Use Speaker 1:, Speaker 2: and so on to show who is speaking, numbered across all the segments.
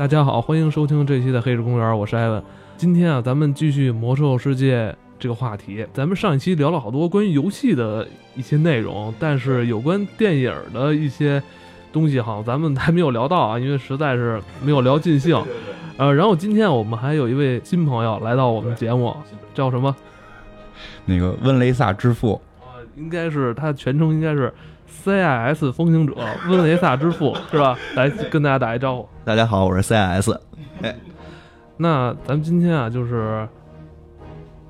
Speaker 1: 大家好，欢迎收听这期的《黑石公园》，我是艾文。今天啊，咱们继续魔兽世界这个话题。咱们上一期聊了好多关于游戏的一些内容，但是有关电影的一些东西，好像咱们还没有聊到啊，因为实在是没有聊尽兴。呃，然后今天我们还有一位新朋友来到我们节目，叫什么？
Speaker 2: 那个温雷萨之父
Speaker 1: 啊，应该是他全称应该是 CIS 风行者温雷萨之父 是吧？来跟大家打一招呼。
Speaker 3: 大家好，我是 CIS。哎，
Speaker 1: 那咱们今天啊，就是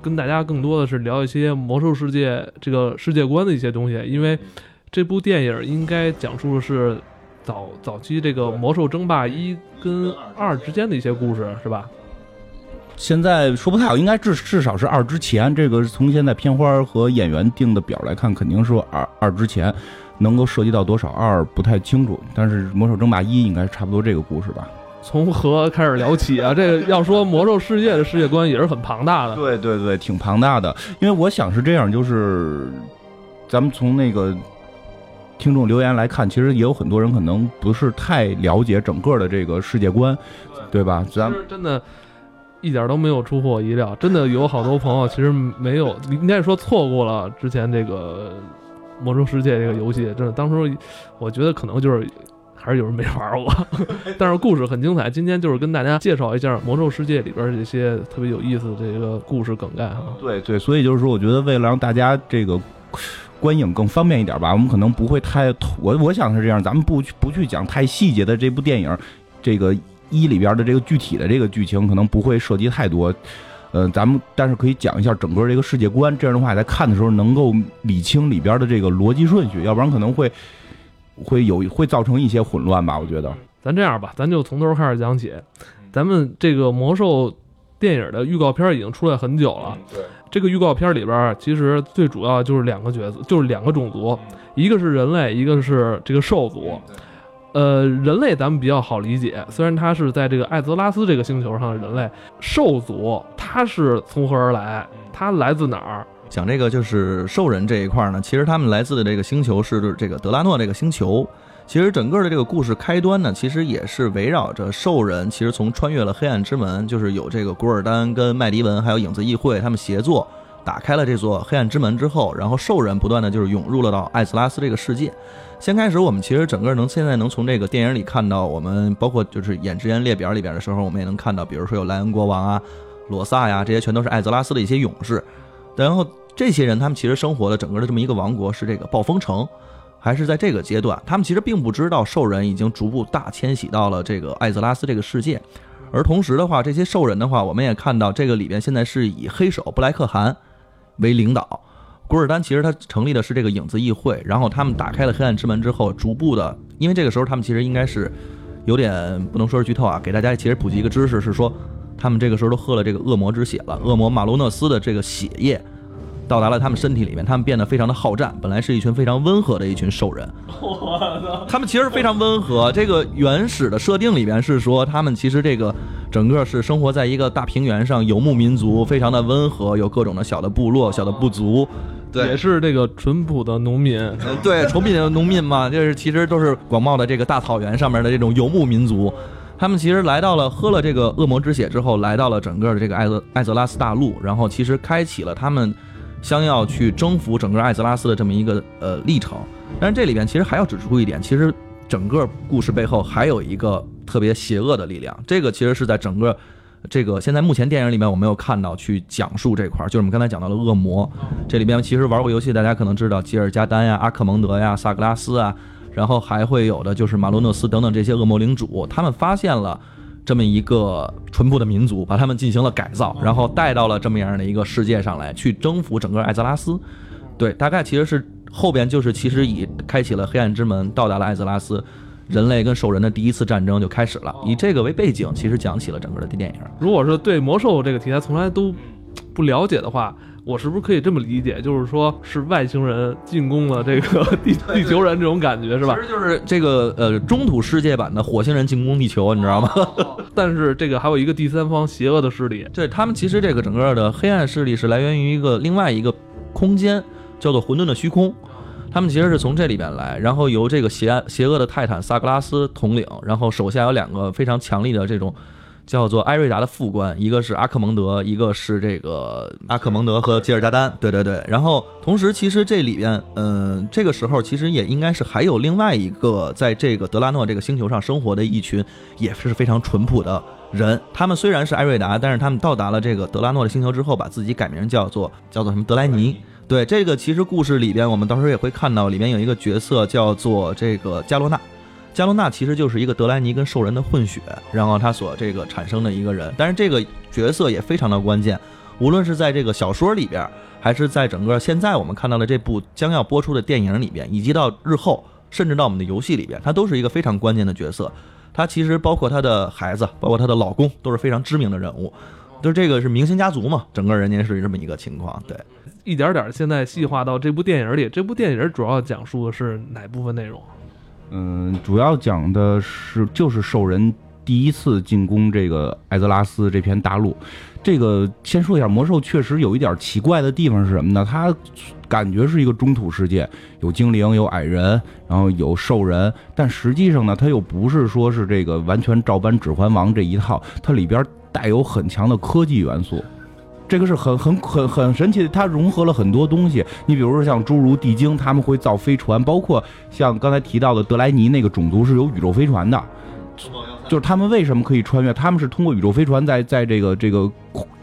Speaker 1: 跟大家更多的是聊一些魔兽世界这个世界观的一些东西，因为这部电影应该讲述的是。早早期这个《魔兽争霸一》跟二之间的一些故事是吧？
Speaker 2: 现在说不太好，应该至至少是二之前。这个从现在片花和演员定的表来看，肯定是二二之前。能够涉及到多少二不太清楚，但是《魔兽争霸一》应该是差不多这个故事吧？
Speaker 1: 从何开始聊起啊？这个要说魔兽世界的世界观也是很庞大的。
Speaker 2: 对对对，挺庞大的。因为我想是这样，就是咱们从那个。听众留言来看，其实也有很多人可能不是太了解整个的这个世界观，对吧？咱们
Speaker 1: 真的，一点都没有出乎我意料。真的有好多朋友其实没有，应该说错过了之前这个《魔兽世界》这个游戏。真的，当时我觉得可能就是还是有人没玩过，但是故事很精彩。今天就是跟大家介绍一下《魔兽世界》里边这些特别有意思的这个故事梗概哈。
Speaker 2: 对对，所以就是说，我觉得为了让大家这个。观影更方便一点吧，我们可能不会太，我我想是这样，咱们不去不去讲太细节的这部电影，这个一里边的这个具体的这个剧情可能不会涉及太多，呃，咱们但是可以讲一下整个这个世界观，这样的话在看的时候能够理清里边的这个逻辑顺序，要不然可能会会有会造成一些混乱吧，我觉得。
Speaker 1: 咱这样吧，咱就从头开始讲起，咱们这个魔兽电影的预告片已经出来很久了。
Speaker 2: 对。
Speaker 1: 这个预告片里边，其实最主要就是两个角色，就是两个种族，一个是人类，一个是这个兽族。呃，人类咱们比较好理解，虽然他是在这个艾泽拉斯这个星球上的人类。兽族他是从何而来？他来自哪儿？
Speaker 3: 讲这个就是兽人这一块呢，其实他们来自的这个星球是这个德拉诺这个星球。其实整个的这个故事开端呢，其实也是围绕着兽人。其实从穿越了黑暗之门，就是有这个古尔丹跟麦迪文还有影子议会他们协作打开了这座黑暗之门之后，然后兽人不断的就是涌入了到艾泽拉斯这个世界。先开始我们其实整个能现在能从这个电影里看到，我们包括就是演职员列表里边的时候，我们也能看到，比如说有莱恩国王啊、罗萨呀，这些全都是艾泽拉斯的一些勇士。然后这些人他们其实生活的整个的这么一个王国是这个暴风城。还是在这个阶段，他们其实并不知道兽人已经逐步大迁徙到了这个艾泽拉斯这个世界，而同时的话，这些兽人的话，我们也看到这个里边现在是以黑手布莱克汗为领导，古尔丹其实他成立的是这个影子议会，然后他们打开了黑暗之门之后，逐步的，因为这个时候他们其实应该是有点不能说是剧透啊，给大家其实普及一个知识是说，他们这个时候都喝了这个恶魔之血了，恶魔马卢诺斯的这个血液。到达了他们身体里面，他们变得非常的好战。本来是一群非常温和的一群兽人，他们其实非常温和。这个原始的设定里边是说，他们其实这个整个是生活在一个大平原上，游牧民族，非常的温和，有各种的小的部落、小的部族，对，
Speaker 1: 也是这个淳朴的农民，
Speaker 3: 对，淳朴的农民嘛，就是其实都是广袤的这个大草原上面的这种游牧民族。他们其实来到了喝了这个恶魔之血之后，来到了整个的这个艾泽艾泽拉斯大陆，然后其实开启了他们。将要去征服整个艾泽拉斯的这么一个呃历程，但是这里边其实还要指出一点，其实整个故事背后还有一个特别邪恶的力量。这个其实是在整个这个现在目前电影里面我没有看到去讲述这块儿，就是我们刚才讲到了恶魔。这里边其实玩过游戏，大家可能知道吉尔加丹呀、阿克蒙德呀、萨格拉斯啊，然后还会有的就是马洛诺斯等等这些恶魔领主，他们发现了。这么一个淳朴的民族，把他们进行了改造，然后带到了这么样的一个世界上来，去征服整个艾泽拉斯。对，大概其实是后边就是其实已开启了黑暗之门，到达了艾泽拉斯，人类跟兽人的第一次战争就开始了。以这个为背景，其实讲起了整个的电影。
Speaker 1: 如果是对魔兽这个题材从来都不了解的话。我是不是可以这么理解，就是说是外星人进攻了这个地地球人这种感觉是吧？
Speaker 3: 其实就是这个呃中土世界版的火星人进攻地球，你知道吗？
Speaker 1: 但是这个还有一个第三方邪恶的势力，
Speaker 3: 对他们其实这个整个的黑暗势力是来源于一个另外一个空间，叫做混沌的虚空。他们其实是从这里边来，然后由这个邪邪恶的泰坦萨格拉斯统领，然后手下有两个非常强力的这种叫做艾瑞达的副官，一个是阿克蒙德，一个是这个阿克蒙德和吉尔加丹。对对对，然后同时其实这里边，嗯、这个时候其实也应该是还有另外一个在这个德拉诺这个星球上生活的一群也是非常淳朴的人。他们虽然是艾瑞达，但是他们到达了这个德拉诺的星球之后，把自己改名叫做叫做什么德莱尼。对这个，其实故事里边，我们到时候也会看到，里面有一个角色叫做这个加罗娜。加罗娜其实就是一个德莱尼跟兽人的混血，然后他所这个产生的一个人。但是这个角色也非常的关键，无论是在这个小说里边，还是在整个现在我们看到的这部将要播出的电影里边，以及到日后，甚至到我们的游戏里边，他都是一个非常关键的角色。他其实包括他的孩子，包括他的老公，都是非常知名的人物。就这个是明星家族嘛，整个人家是这么一个情况。对，
Speaker 1: 一点点现在细化到这部电影里。这部电影主要讲述的是哪部分内容？
Speaker 2: 嗯，主要讲的是就是兽人第一次进攻这个艾泽拉斯这片大陆。这个先说一下，魔兽确实有一点奇怪的地方是什么呢？它感觉是一个中土世界，有精灵，有矮人，然后有兽人，但实际上呢，它又不是说是这个完全照搬《指环王》这一套，它里边带有很强的科技元素。这个是很很很很神奇的，它融合了很多东西。你比如说像侏儒、地精，他们会造飞船，包括像刚才提到的德莱尼那个种族是有宇宙飞船的，就是他们为什么可以穿越？他们是通过宇宙飞船在在这个这个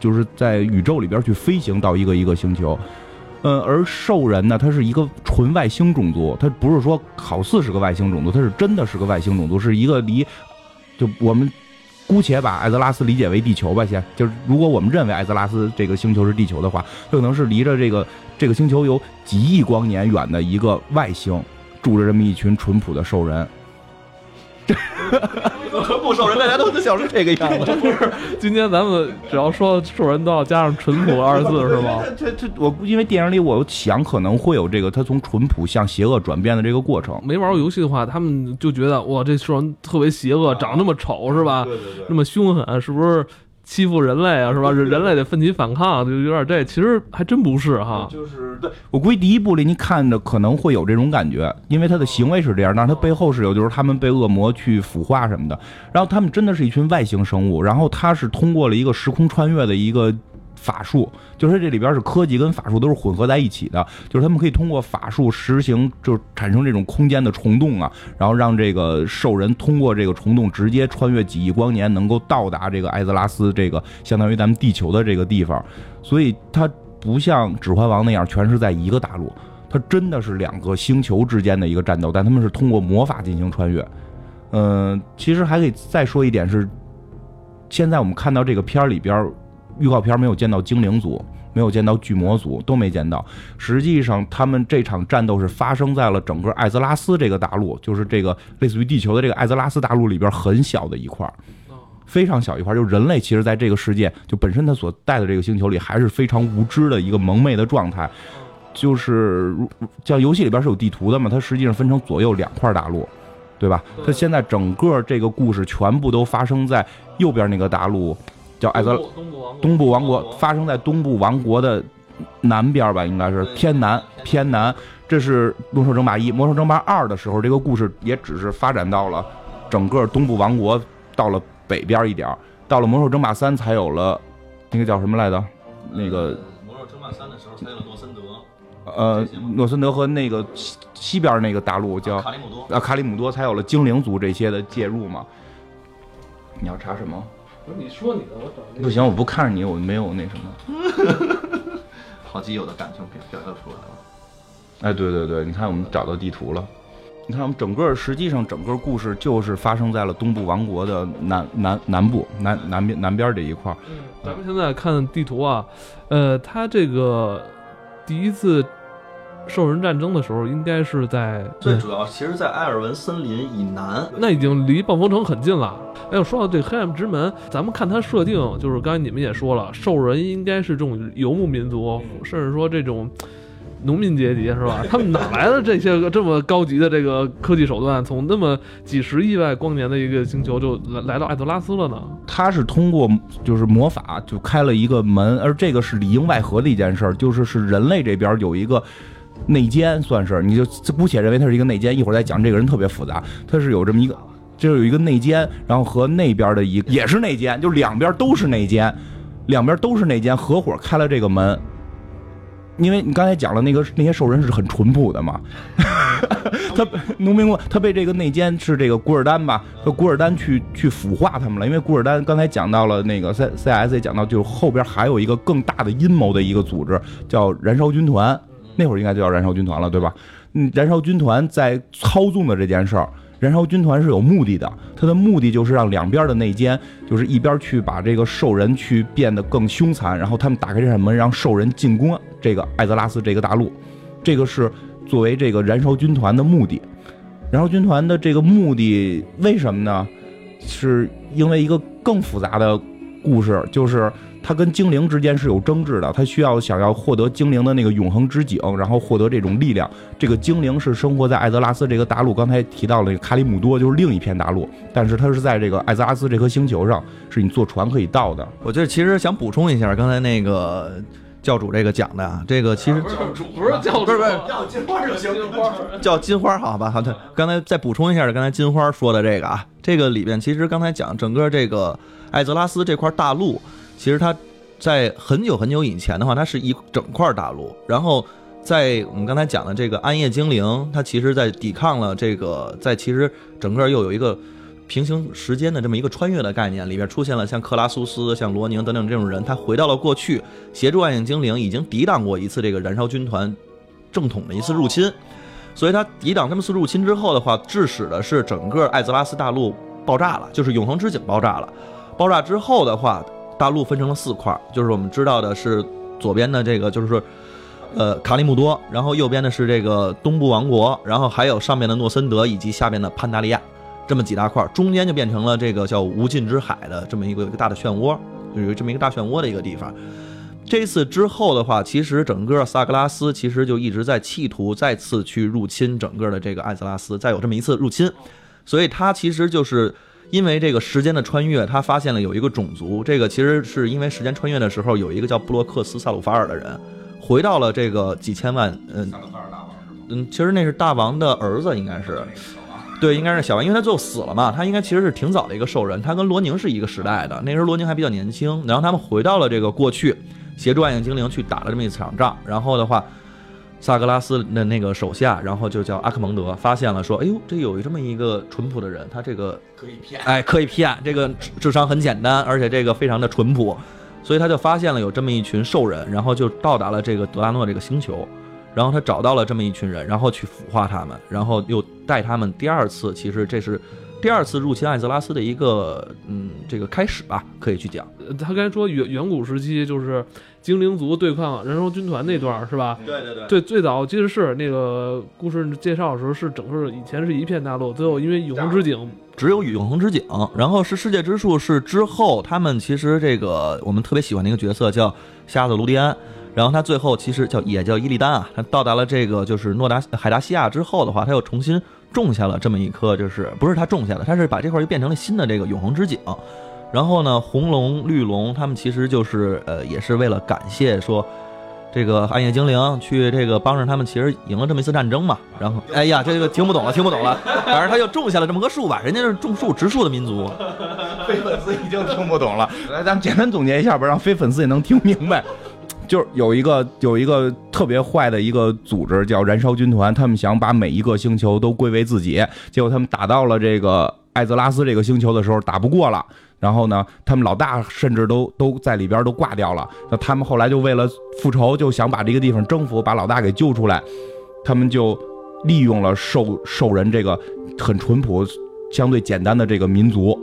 Speaker 2: 就是在宇宙里边去飞行到一个一个星球。嗯，而兽人呢，他是一个纯外星种族，他不是说好似是个外星种族，他是真的是个外星种族，是一个离就我们。姑且把艾泽拉斯理解为地球吧，先就是如果我们认为艾泽拉斯这个星球是地球的话，可能是离着这个这个星球有几亿光年远的一个外星，住着这么一群淳朴的兽人。
Speaker 3: 淳朴兽人，大家都想是这个样子。
Speaker 1: 不是，今天咱们只要说兽人都要加上“淳朴”二字是吗？
Speaker 2: 这这我因为电影里我想可能会有这个他从淳朴向邪恶转变的这个过程。
Speaker 1: 没玩过游戏的话，他们就觉得哇，这兽人特别邪恶，长那么丑是吧？
Speaker 3: 对对对
Speaker 1: 那么凶狠，是不是欺负人类啊？是吧？人类得奋起反抗，就有点这，其实还真不是哈。
Speaker 2: 就是对我估计第一部里你看着可能会有这种感觉，因为他的行为是这样，但是他背后是有，就是他们被恶魔去腐化什么的。然后他们真的是一群外星生物，然后他是通过了一个时空穿越的一个法术，就是这里边是科技跟法术都是混合在一起的，就是他们可以通过法术实行，就产生这种空间的虫洞啊，然后让这个兽人通过这个虫洞直接穿越几亿光年，能够到达这个艾泽拉斯这个相当于咱们地球的这个地方，所以它不像《指环王》那样全是在一个大陆，它真的是两个星球之间的一个战斗，但他们是通过魔法进行穿越。嗯、其实还可以再说一点是，现在我们看到这个片儿里边，预告片没有见到精灵族，没有见到巨魔族，都没见到。实际上，他们这场战斗是发生在了整个艾泽拉斯这个大陆，就是这个类似于地球的这个艾泽拉斯大陆里边很小的一块儿。非常小一块儿，就人类其实在这个世界，就本身它所在的这个星球里，还是非常无知的一个蒙昧的状态。就是如像游戏里边是有地图的嘛，它实际上分成左右两块大陆，对吧？
Speaker 1: 对
Speaker 2: 它现在整个这个故事全部都发生在右边那个大陆，叫艾泽
Speaker 1: 东部王国，
Speaker 2: 发生在东部王国的南边吧，应该是偏南偏南。这是《魔兽争霸一》，《魔兽争霸二》的时候，这个故事也只是发展到了整个东部王国，到了北边一点儿到了《魔兽争霸三》才有了那个叫什么来着？那个
Speaker 3: 魔兽争霸三的时候才有诺森德、
Speaker 2: 呃，诺森德和那个西西边那个大陆叫
Speaker 3: 卡里姆多。
Speaker 2: 啊卡里姆多，才有了精灵族这些的介入嘛。你要查什么？
Speaker 1: 不是你说你的，我找那个
Speaker 2: 不行，我不看着你，我没有那什么。
Speaker 3: 好基友的感情表表现出来了。
Speaker 2: 哎，对对对，你看我们找到地图了。你看，我们整个实际上整个故事就是发生在了东部王国的南南南部南南边南边这一块儿。
Speaker 1: 嗯，咱们现在看地图啊，呃，它这个第一次兽人战争的时候，应该是在
Speaker 3: 最主要，其实，在埃尔文森林以南，
Speaker 1: 那已经离暴风城很近了。哎呦，说到这黑暗之门，咱们看它设定，就是刚才你们也说了，兽人应该是这种游牧民族，甚至说这种农民阶级是吧？他们哪来的这些个这么高级的这个科技手段？从那么几十亿万光年的一个星球就来来到艾泽拉斯了呢？
Speaker 2: 他是通过就是魔法就开了一个门，而这个是里应外合的一件事儿，就是是人类这边有一个内奸，算是你就姑且认为他是一个内奸。一会儿再讲这个人特别复杂，他是有这么一个，就是有一个内奸，然后和那边的一也是内奸，就两边都是内奸，两边都是内奸，合伙开了这个门。因为你刚才讲了那个那些兽人是很淳朴的嘛，他农民工他被这个内奸是这个古尔丹吧，和古尔丹去去腐化他们了。因为古尔丹刚才讲到了那个 C C S 也讲到，就是后边还有一个更大的阴谋的一个组织叫燃烧军团，那会儿应该就叫燃烧军团了，对吧？嗯，燃烧军团在操纵的这件事儿。燃烧军团是有目的的，它的目的就是让两边的内奸，就是一边去把这个兽人去变得更凶残，然后他们打开这扇门，让兽人进攻这个艾泽拉斯这个大陆，这个是作为这个燃烧军团的目的。燃烧军团的这个目的为什么呢？是因为一个更复杂的故事，就是。他跟精灵之间是有争执的，他需要想要获得精灵的那个永恒之井，然后获得这种力量。这个精灵是生活在艾泽拉斯这个大陆，刚才提到了卡里姆多就是另一片大陆，但是它是在这个艾泽拉斯这颗星球上，是你坐船可以到的。
Speaker 3: 我觉得其实想补充一下，刚才那个教主这个讲的啊，这个其实
Speaker 1: 教主不是教主，
Speaker 3: 不是不是
Speaker 4: 叫金花就行，
Speaker 1: 金花
Speaker 3: 叫金花好吧？好的，刚才再补充一下，刚才金花说的这个啊，这个里边其实刚才讲整个这个艾泽拉斯这块大陆，其实它。在很久很久以前的话，它是一整块大陆。然后，在我们刚才讲的这个暗夜精灵，它其实在抵抗了这个，在其实整个又有一个平行时间的这么一个穿越的概念，里边出现了像克拉苏斯、像罗宁等等这种人，他回到了过去，协助暗影精灵，已经抵挡过一次这个燃烧军团正统的一次入侵。所以，他抵挡这么次入侵之后的话，致使的是整个艾泽拉斯大陆爆炸了，就是永恒之井爆炸了。爆炸之后的话。大陆分成了四块，就是我们知道的是左边的这个就是，呃，卡里姆多，然后右边的是这个东部王国，然后还有上面的诺森德以及下边的潘达利亚，这么几大块，中间就变成了这个叫无尽之海的这么一个一个大的漩涡，就有这么一个大漩涡的一个地方。这次之后的话，其实整个萨格拉斯其实就一直在企图再次去入侵整个的这个艾泽拉斯，再有这么一次入侵，所以它其实就是。因为这个时间的穿越，他发现了有一个种族。这个其实是因为时间穿越的时候，有一个叫布洛克斯·萨鲁法尔的人，回到了这个几千万，嗯，嗯，其实那是大王的儿子，应该是，对，应该是小王，因为他最后死了嘛。他应该其实是挺早的一个兽人，他跟罗宁是一个时代的。那时候罗宁还比较年轻，然后他们回到了这个过去，协助暗影精灵去打了这么一场仗。然后的话。萨格拉斯的那个手下，然后就叫阿克蒙德，发现了说：“哎呦，这有这么一个淳朴的人，他这个
Speaker 4: 可以骗，
Speaker 3: 哎，可以骗，这个智商很简单，而且这个非常的淳朴，所以他就发现了有这么一群兽人，然后就到达了这个德拉诺这个星球，然后他找到了这么一群人，然后去腐化他们，然后又带他们。第二次，其实这是第二次入侵艾泽拉斯的一个嗯这个开始吧，可以去讲。
Speaker 1: 他刚才说远远古时期就是。精灵族对抗燃烧军团那段是吧？
Speaker 3: 对对对，
Speaker 1: 对最早其实是那个故事介绍的时候是整个以前是一片大陆，最后因为永恒之井
Speaker 3: 只有永恒之井，然后是世界之树是之后他们其实这个我们特别喜欢的一个角色叫瞎子卢迪安，然后他最后其实叫也叫伊利丹啊，他到达了这个就是诺达海达西亚之后的话，他又重新种下了这么一颗，就是不是他种下的，他是把这块又变成了新的这个永恒之井。然后呢，红龙、绿龙，他们其实就是呃，也是为了感谢说，这个暗夜精灵去这个帮着他们，其实赢了这么一次战争嘛。然后，哎呀，这个听不懂了，听不懂了。反正他就种下了这么个树吧，人家是种树植树的民族。
Speaker 2: 非粉丝已经听不懂了，来，咱们简单总结一下吧，让非粉丝也能听明白。就是有一个有一个特别坏的一个组织叫燃烧军团，他们想把每一个星球都归为自己，结果他们打到了这个艾泽拉斯这个星球的时候，打不过了。然后呢，他们老大甚至都都在里边都挂掉了。那他们后来就为了复仇，就想把这个地方征服，把老大给救出来。他们就利用了兽兽人这个很淳朴、相对简单的这个民族，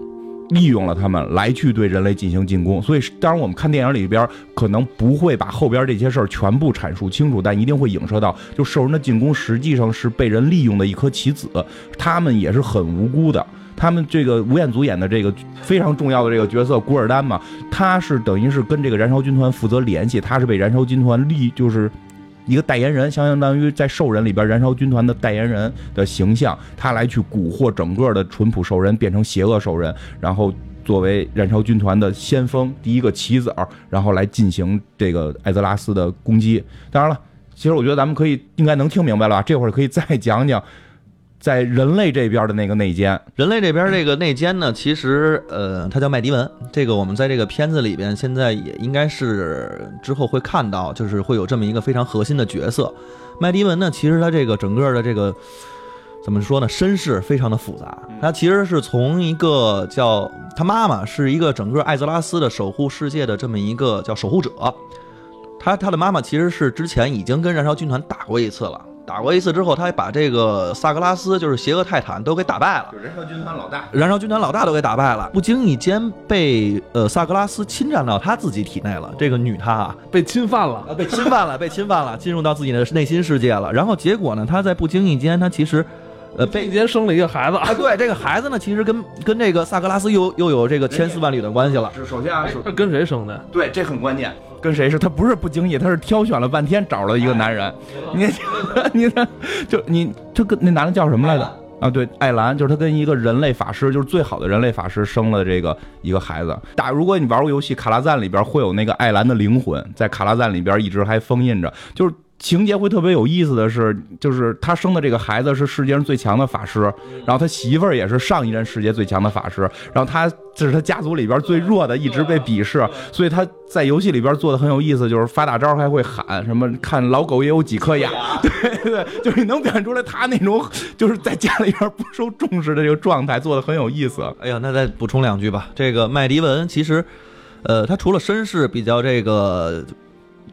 Speaker 2: 利用了他们来去对人类进行进攻。所以，当然我们看电影里边可能不会把后边这些事儿全部阐述清楚，但一定会影射到，就兽人的进攻实际上是被人利用的一颗棋子，他们也是很无辜的。他们这个吴彦祖演的这个非常重要的这个角色古尔丹嘛，他是等于是跟这个燃烧军团负责联系，他是被燃烧军团利就是一个代言人，相相当于在兽人里边燃烧军团的代言人的形象，他来去蛊惑整个的淳朴兽人变成邪恶兽人，然后作为燃烧军团的先锋第一个棋子儿，然后来进行这个艾泽拉斯的攻击。当然了。其实我觉得咱们可以应该能听明白了？这会儿可以再讲讲，在人类这边的那个内奸。
Speaker 3: 人类这边这个内奸呢，其实呃，他叫麦迪文。这个我们在这个片子里边，现在也应该是之后会看到，就是会有这么一个非常核心的角色。麦迪文呢，其实他这个整个的这个怎么说呢，身世非常的复杂。他其实是从一个叫他妈妈是一个整个艾泽拉斯的守护世界的这么一个叫守护者。他他的妈妈其实是之前已经跟燃烧军团打过一次了，打过一次之后，他还把这个萨格拉斯就是邪恶泰坦都给打败了。
Speaker 2: 就燃烧军团老大，
Speaker 3: 燃烧军团老大都给打败了，不经意间被呃萨格拉斯侵占到他自己体内了。这个女她啊，
Speaker 1: 被侵犯了，
Speaker 3: 啊被侵犯了，被侵犯了，进入到自己的内心世界了。然后结果呢，她在不经意间，她其实呃被
Speaker 1: 被间生了一个孩子，
Speaker 3: 啊，对这个孩子呢，其实跟跟这个萨格拉斯又又有这个千丝万缕的关系了。
Speaker 2: 是首先啊，首
Speaker 1: 他 跟谁生的？
Speaker 2: 对，这很关键。跟谁是？他不是不经意，他是挑选了半天找了一个男人。你 你看，就你他跟那男的叫什么来着？啊，对，艾兰，就是他跟一个人类法师，就是最好的人类法师生了这个一个孩子。打，如果你玩过游戏《卡拉赞》里边会有那个艾兰的灵魂，在卡拉赞里边一直还封印着，就是。情节会特别有意思的是，就是他生的这个孩子是世界上最强的法师，然后他媳妇儿也是上一任世界最强的法师，然后他这是他家族里边最弱的，一直被鄙视，所以他在游戏里边做的很有意思，就是发大招还会喊什么“看老狗也有几颗牙”，对对，就是你能表现出来他那种 就是在家里边不受重视的这个状态，做的很有意思。
Speaker 3: 哎呀，那再补充两句吧，这个麦迪文其实，呃，他除了身世比较这个。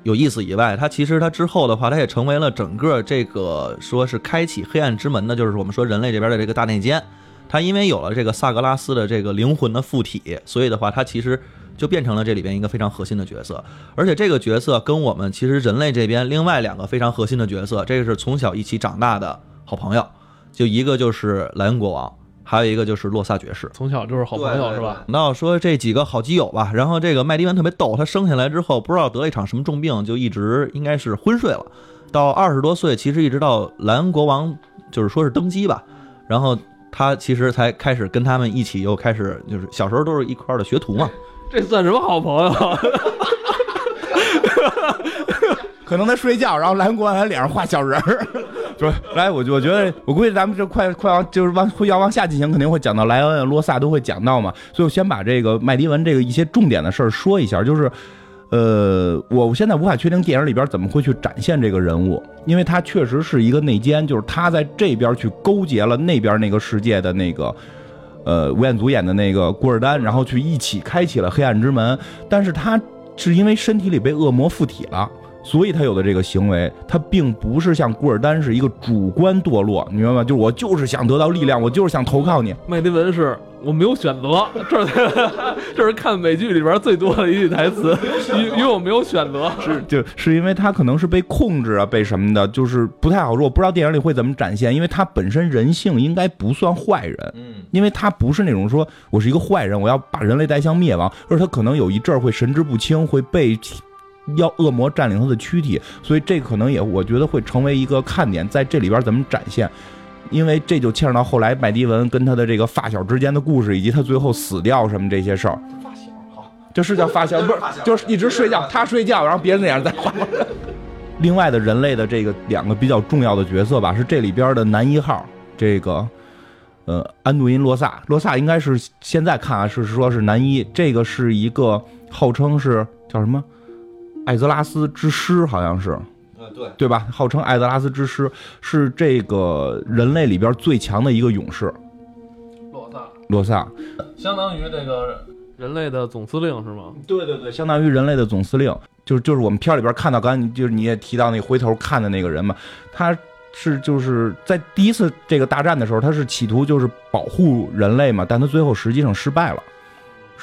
Speaker 3: 有意思以外，他其实他之后的话，他也成为了整个这个说是开启黑暗之门的，就是我们说人类这边的这个大内奸。他因为有了这个萨格拉斯的这个灵魂的附体，所以的话，他其实就变成了这里边一个非常核心的角色。而且这个角色跟我们其实人类这边另外两个非常核心的角色，这个是从小一起长大的好朋友，就一个就是莱恩国王。还有一个就是洛萨爵士，
Speaker 1: 从小就是好朋友是吧？
Speaker 3: 那说这几个好基友吧，然后这个麦迪文特别逗，他生下来之后不知道得了一场什么重病，就一直应该是昏睡了。到二十多岁，其实一直到莱恩国王就是说是登基吧，然后他其实才开始跟他们一起又开始就是小时候都是一块的学徒嘛。
Speaker 1: 这算什么好朋友？
Speaker 2: 可能他睡觉，然后蓝国王在脸上画小人儿。不是，来，我我觉得，我估计咱们这快快往就是往会要往下进行，肯定会讲到莱恩、罗萨都会讲到嘛。所以我先把这个麦迪文这个一些重点的事儿说一下，就是，呃，我现在无法确定电影里边怎么会去展现这个人物，因为他确实是一个内奸，就是他在这边去勾结了那边那个世界的那个，呃，吴彦祖演的那个古尔丹，然后去一起开启了黑暗之门，但是他是因为身体里被恶魔附体了。所以他有的这个行为，他并不是像古尔丹是一个主观堕落，你明白吗？就是我就是想得到力量，我就是想投靠你。
Speaker 1: 麦迪文是我没有选择，这是 这是看美剧里边最多的一句台词，因因为我没有选择，
Speaker 2: 是就是因为他可能是被控制啊，被什么的，就是不太好说。我不知道电影里会怎么展现，因为他本身人性应该不算坏人，
Speaker 3: 嗯，
Speaker 2: 因为他不是那种说我是一个坏人，我要把人类带向灭亡，而他可能有一阵儿会神志不清，会被。要恶魔占领他的躯体，所以这可能也我觉得会成为一个看点，在这里边怎么展现？因为这就牵扯到后来麦迪文跟他的这个发小之间的故事，以及他最后死掉什么这些事儿。
Speaker 3: 发小好，
Speaker 2: 就是叫发小，不是就是一直睡觉，他睡觉，然后别人那样在画。另外的人类的这个两个比较重要的角色吧，是这里边的男一号，这个呃安杜因洛萨，洛萨应该是现在看啊是说是男一，这个是一个号称是叫什么？艾泽拉斯之师好像是，
Speaker 3: 对
Speaker 2: 对吧？号称艾泽拉斯之师是这个人类里边最强的一个勇士。
Speaker 1: 洛萨，
Speaker 2: 洛萨，
Speaker 1: 相当于这个人类的总司令是吗？
Speaker 2: 对对对，相当于人类的总司令，就是就是我们片里边看到，刚才就是你也提到那回头看的那个人嘛，他是就是在第一次这个大战的时候，他是企图就是保护人类嘛，但他最后实际上失败了。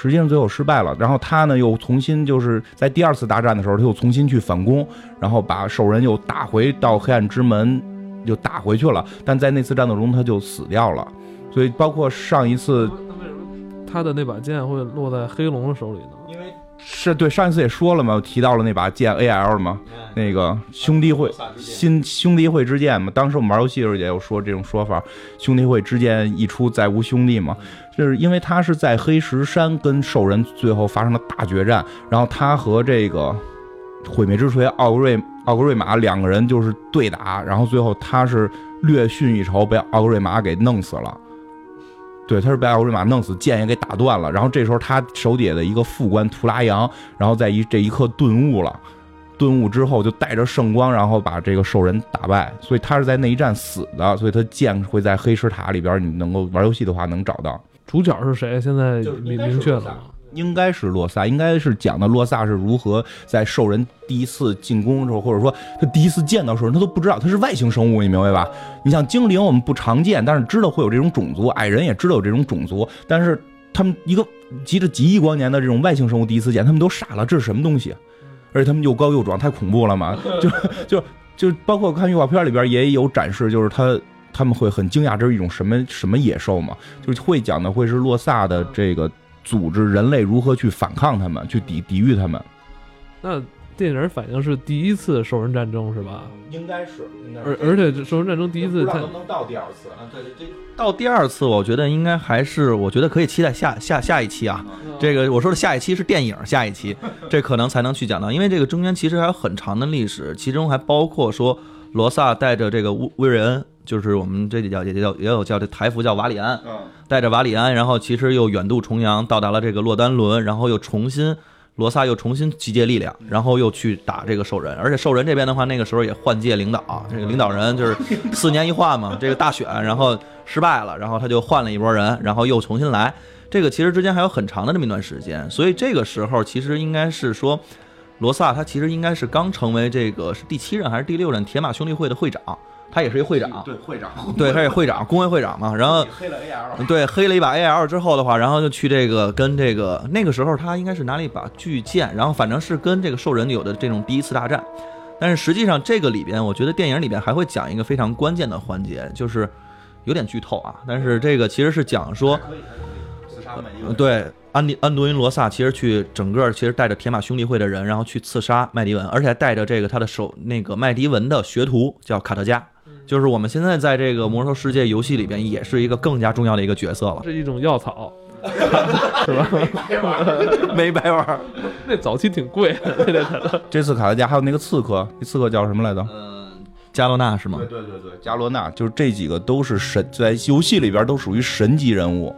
Speaker 2: 实际上最后失败了，然后他呢又重新就是在第二次大战的时候，他又重新去反攻，然后把兽人又打回到黑暗之门，又打回去了。但在那次战斗中他就死掉了，所以包括上一次，
Speaker 1: 那为什么他的那把剑会落在黑龙的手里呢？
Speaker 2: 因为是对上一次也说了嘛，提到了那把剑 A L 嘛，那个兄弟会新兄弟会之剑嘛。当时我们玩游戏的时候也有说这种说法，兄弟会之剑一出再无兄弟嘛。就是因为他是在黑石山跟兽人最后发生了大决战，然后他和这个毁灭之锤奥格瑞奥格瑞玛两个人就是对打，然后最后他是略逊一筹，被奥格瑞玛给弄死了。对，他是被奥格瑞玛弄死，剑也给打断了。然后这时候他手底下的一个副官图拉扬，然后在一这一刻顿悟了，顿悟之后就带着圣光，然后把这个兽人打败。所以他是在那一战死的，所以他剑会在黑石塔里边，你能够玩游戏的话能找到。
Speaker 1: 主角是谁？现在明明确了吗？
Speaker 2: 应该是洛萨，应该是讲的洛萨是如何在兽人第一次进攻之后，或者说他第一次见到兽人，他都不知道他是外星生物，你明白吧？你像精灵，我们不常见，但是知道会有这种种族；矮人也知道有这种种族，但是他们一个急着几亿光年的这种外星生物第一次见，他们都傻了，这是什么东西？而且他们又高又壮，太恐怖了嘛！就就就包括看预告片里边也有展示，就是他他们会很惊讶，这是一种什么什么野兽嘛？就是会讲的会是洛萨的这个。组织人类如何去反抗他们，去抵抵御他们。
Speaker 1: 那电影反映是第一次兽人战争是吧？
Speaker 2: 应该是，
Speaker 1: 而而且兽人战争第一次，它
Speaker 2: 能到第二次
Speaker 3: 啊？对对对，到第二次，我觉得应该还是，我觉得可以期待下下下一期啊。这个我说的下一期是电影下一期，这可能才能去讲到，因为这个中间其实还有很长的历史，其中还包括说罗萨带着这个乌威瑞恩。就是我们这里叫也叫也有叫这台服叫瓦里安，带着瓦里安，然后其实又远渡重洋到达了这个洛丹伦，然后又重新罗萨又重新集结力量，然后又去打这个兽人，而且兽人这边的话，那个时候也换届领导，这个领导人就是 四年一换嘛，这个大选然后失败了，然后他就换了一波人，然后又重新来，这个其实之间还有很长的这么一段时间，所以这个时候其实应该是说罗萨他其实应该是刚成为这个是第七任还是第六任铁马兄弟会的会长。他也是一会长，
Speaker 2: 对会长，
Speaker 3: 对他也会长，工会会长嘛。然后
Speaker 2: 黑了 AL，
Speaker 3: 对黑了一把 AL 之后的话，然后就去这个跟这个那个时候他应该是拿了一把巨剑，然后反正是跟这个兽人有的这种第一次大战。但是实际上这个里边，我觉得电影里边还会讲一个非常关键的环节，就是有点剧透啊。但是这个其实是讲说，对安迪安多因罗萨其实去整个其实带着铁马兄弟会的人，然后去刺杀麦迪文，而且还带着这个他的手那个麦迪文的学徒叫卡特加。就是我们现在在这个魔兽世界游戏里边，也是一个更加重要的一个角色了。
Speaker 1: 是一种药草，是吧？
Speaker 3: 没白玩，
Speaker 1: 那早期挺贵的。
Speaker 2: 这次卡特加还有那个刺客，那刺客叫什么来着？
Speaker 3: 嗯，加罗纳是吗？
Speaker 2: 对对对对，加罗纳，就是这几个都是神，在游戏里边都属于神级人物。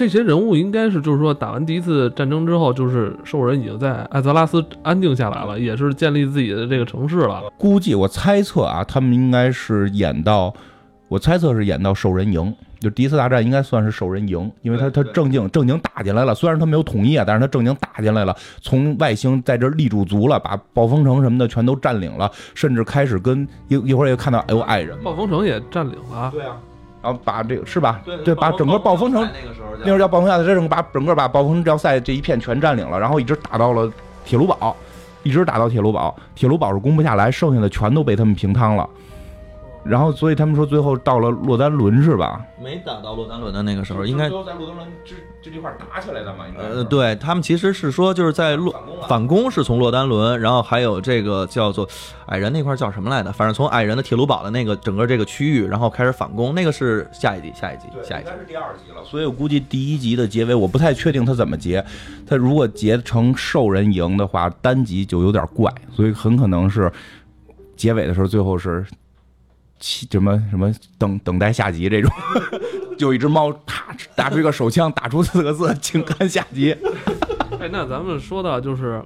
Speaker 1: 这些人物应该是，就是说打完第一次战争之后，就是兽人已经在艾泽拉斯安定下来了，也是建立自己的这个城市了。
Speaker 2: 估计我猜测啊，他们应该是演到，我猜测是演到兽人营，就第一次大战应该算是兽人营，因为他他正经正经打进来了，虽然他没有统一啊，但是他正经打进来了，从外星在这立驻足了，把暴风城什么的全都占领了，甚至开始跟一一会儿也看到哎呦爱人，
Speaker 1: 暴风城也占领了，
Speaker 2: 对啊。然后把这个是吧？
Speaker 3: 对，
Speaker 2: 把整个暴风城
Speaker 3: 那个时候，
Speaker 2: 那时候叫暴风亚这把整个把暴风要塞这一片全占领了，然后一直打到了铁炉堡，一直打到铁炉堡，铁炉堡是攻不下来，剩下的全都被他们平汤了。然后，所以他们说最后到了洛丹伦是吧？
Speaker 3: 没打到洛丹伦的那个时候，应该
Speaker 2: 在洛丹伦这这地块打起来的嘛？应该
Speaker 3: 呃，对他们其实是说就是在洛反攻是从洛丹伦，然后还有这个叫做矮人那块叫什么来的？反正从矮人的铁炉堡的那个整个这个区域，然后开始反攻，那个是下一集，下一集，下一集
Speaker 2: 应该是第二集了。所以我估计第一集的结尾我不太确定他怎么结，他如果结成兽人赢的话，单集就有点怪，所以很可能是结尾的时候最后是。什么什么等等待下集这种，就一只猫啪打出一个手枪，打出四个字，请看下集。
Speaker 1: 哎，那咱们说到就是，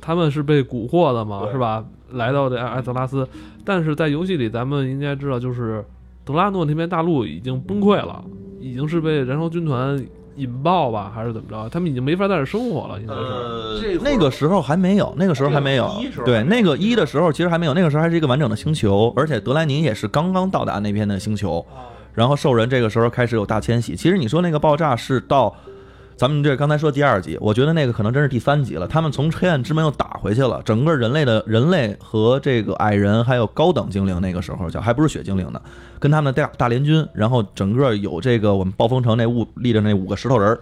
Speaker 1: 他们是被蛊惑的嘛，是吧？来到这艾泽拉斯，但是在游戏里，咱们应该知道，就是德拉诺那边大陆已经崩溃了，已经是被燃烧军团。引爆吧，还是怎么着？他们已经没法在这生活了，应该是。
Speaker 3: 呃，那个时候还没有，那个时候还没有。对，那个一的时候其实还没有，那个时候还是一个完整的星球，而且德莱尼也是刚刚到达那边的星球。然后兽人这个时候开始有大迁徙。其实你说那个爆炸是到。咱们这刚才说第二集，我觉得那个可能真是第三集了。他们从黑暗之门又打回去了，整个人类的人类和这个矮人还有高等精灵，那个时候叫还不是血精灵呢，跟他们的大大联军，然后整个有这个我们暴风城那物立着那五个石头人儿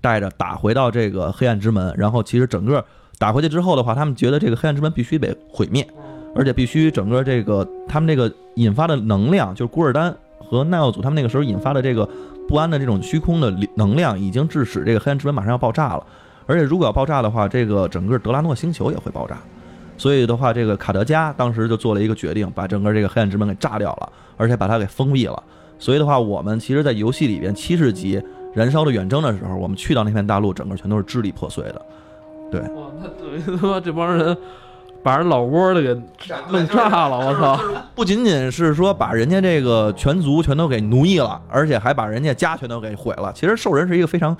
Speaker 3: 带着打回到这个黑暗之门。然后其实整个打回去之后的话，他们觉得这个黑暗之门必须得毁灭，而且必须整个这个他们这个引发的能量，就是古尔丹和奈奥祖他们那个时候引发的这个。不安的这种虚空的能量已经致使这个黑暗之门马上要爆炸了，而且如果要爆炸的话，这个整个德拉诺星球也会爆炸。所以的话，这个卡德加当时就做了一个决定，把整个这个黑暗之门给炸掉了，而且把它给封闭了。所以的话，我们其实，在游戏里边七十级燃烧的远征的时候，我们去到那片大陆，整个全都是支离破碎的。
Speaker 1: 对哇，那等于他妈这帮人把人老窝的给弄炸了，我操！
Speaker 3: 不仅仅是说把人家这个全族全都给奴役了，而且还把人家家全都给毁了。其实兽人是一个非常。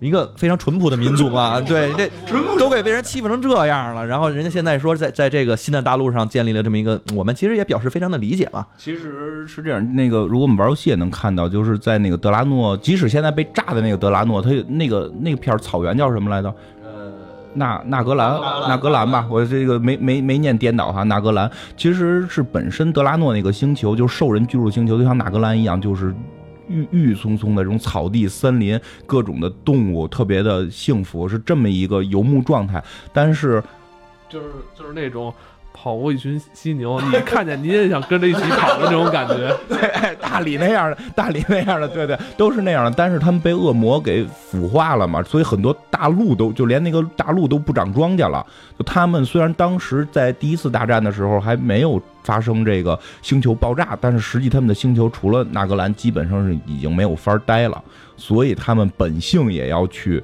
Speaker 3: 一个非常淳朴的民族嘛，对，这都给被人欺负成这样了，然后人家现在说在在这个新的大陆上建立了这么一个，我们其实也表示非常的理解嘛。
Speaker 2: 其实是这样，那个如果我们玩游戏也能看到，就是在那个德拉诺，即使现在被炸的那个德拉诺，它那个那片草原叫什么来着？呃，纳纳格兰，纳格兰吧，我这个没没没念颠倒哈，纳格兰其实是本身德拉诺那个星球，就是兽人居住星球，就像纳格兰一样，就是。郁郁葱葱的这种草地、森林，各种的动物，特别的幸福，是这么一个游牧状态。但是，
Speaker 1: 就是就是那种。跑过一群犀牛，你看见你也想跟着一起跑的那种感觉。
Speaker 2: 对，大理那样的，大理那样的，对对，都是那样的。但是他们被恶魔给腐化了嘛，所以很多大陆都就连那个大陆都不长庄稼了。就他们虽然当时在第一次大战的时候还没有发生这个星球爆炸，但是实际他们的星球除了纳格兰，基本上是已经没有法待了。所以他们本性也要去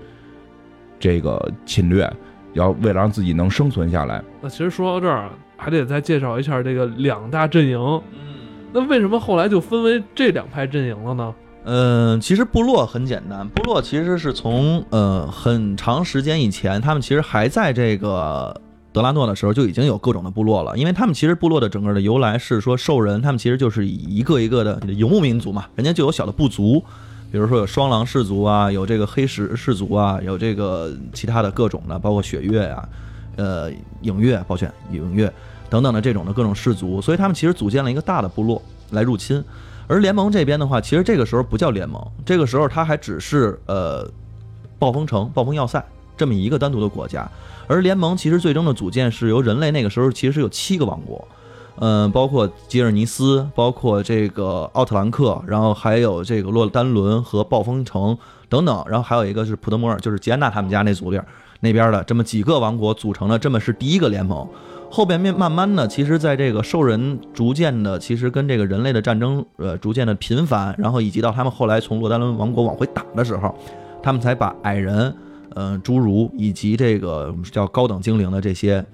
Speaker 2: 这个侵略，要为了让自己能生存下来。
Speaker 1: 那其实说到这儿。还得再介绍一下这个两大阵营。嗯，那为什么后来就分为这两派阵营了呢？
Speaker 3: 嗯，其实部落很简单，部落其实是从呃很长时间以前，他们其实还在这个德拉诺的时候就已经有各种的部落了。因为他们其实部落的整个的由来是说兽人，他们其实就是一个一个的游牧民族嘛，人家就有小的部族，比如说有双狼氏族啊，有这个黑石氏族啊，有这个其他的各种的，包括雪月呀。呃，影月，抱歉，影月等等的这种的各种氏族，所以他们其实组建了一个大的部落来入侵。而联盟这边的话，其实这个时候不叫联盟，这个时候它还只是呃，暴风城、暴风要塞这么一个单独的国家。而联盟其实最终的组建是由人类那个时候其实有七个王国，嗯，包括吉尔尼斯，包括这个奥特兰克，然后还有这个洛丹伦和暴风城等等，然后还有一个是普德摩尔，就是吉安娜他们家那组里。那边的这么几个王国组成的，这么是第一个联盟。后边面慢慢的，其实在这个兽人逐渐的，其实跟这个人类的战争，呃，逐渐的频繁，然后以及到他们后来从洛丹伦王国往回打的时候，他们才把矮人，嗯，侏儒以及这个叫高等精灵的这些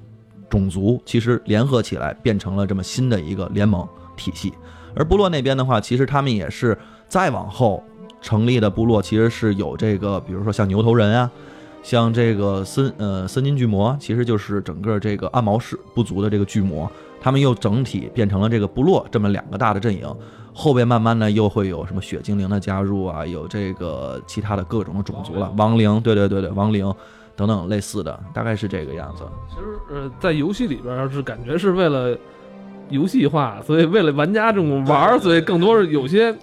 Speaker 3: 种族，其实联合起来变成了这么新的一个联盟体系。而部落那边的话，其实他们也是再往后成立的部落，其实是有这个，比如说像牛头人啊。像这个森呃森金巨魔，其实就是整个这个暗毛氏部族的这个巨魔，他们又整体变成了这个部落这么两个大的阵营。后边慢慢呢又会有什么血精灵的加入啊，有这个其他的各种的种族了，亡灵，对对对对，亡灵等等类似的，大概是这个样子。
Speaker 1: 其实呃，在游戏里边是感觉是为了游戏化，所以为了玩家这种玩，所以更多是有些。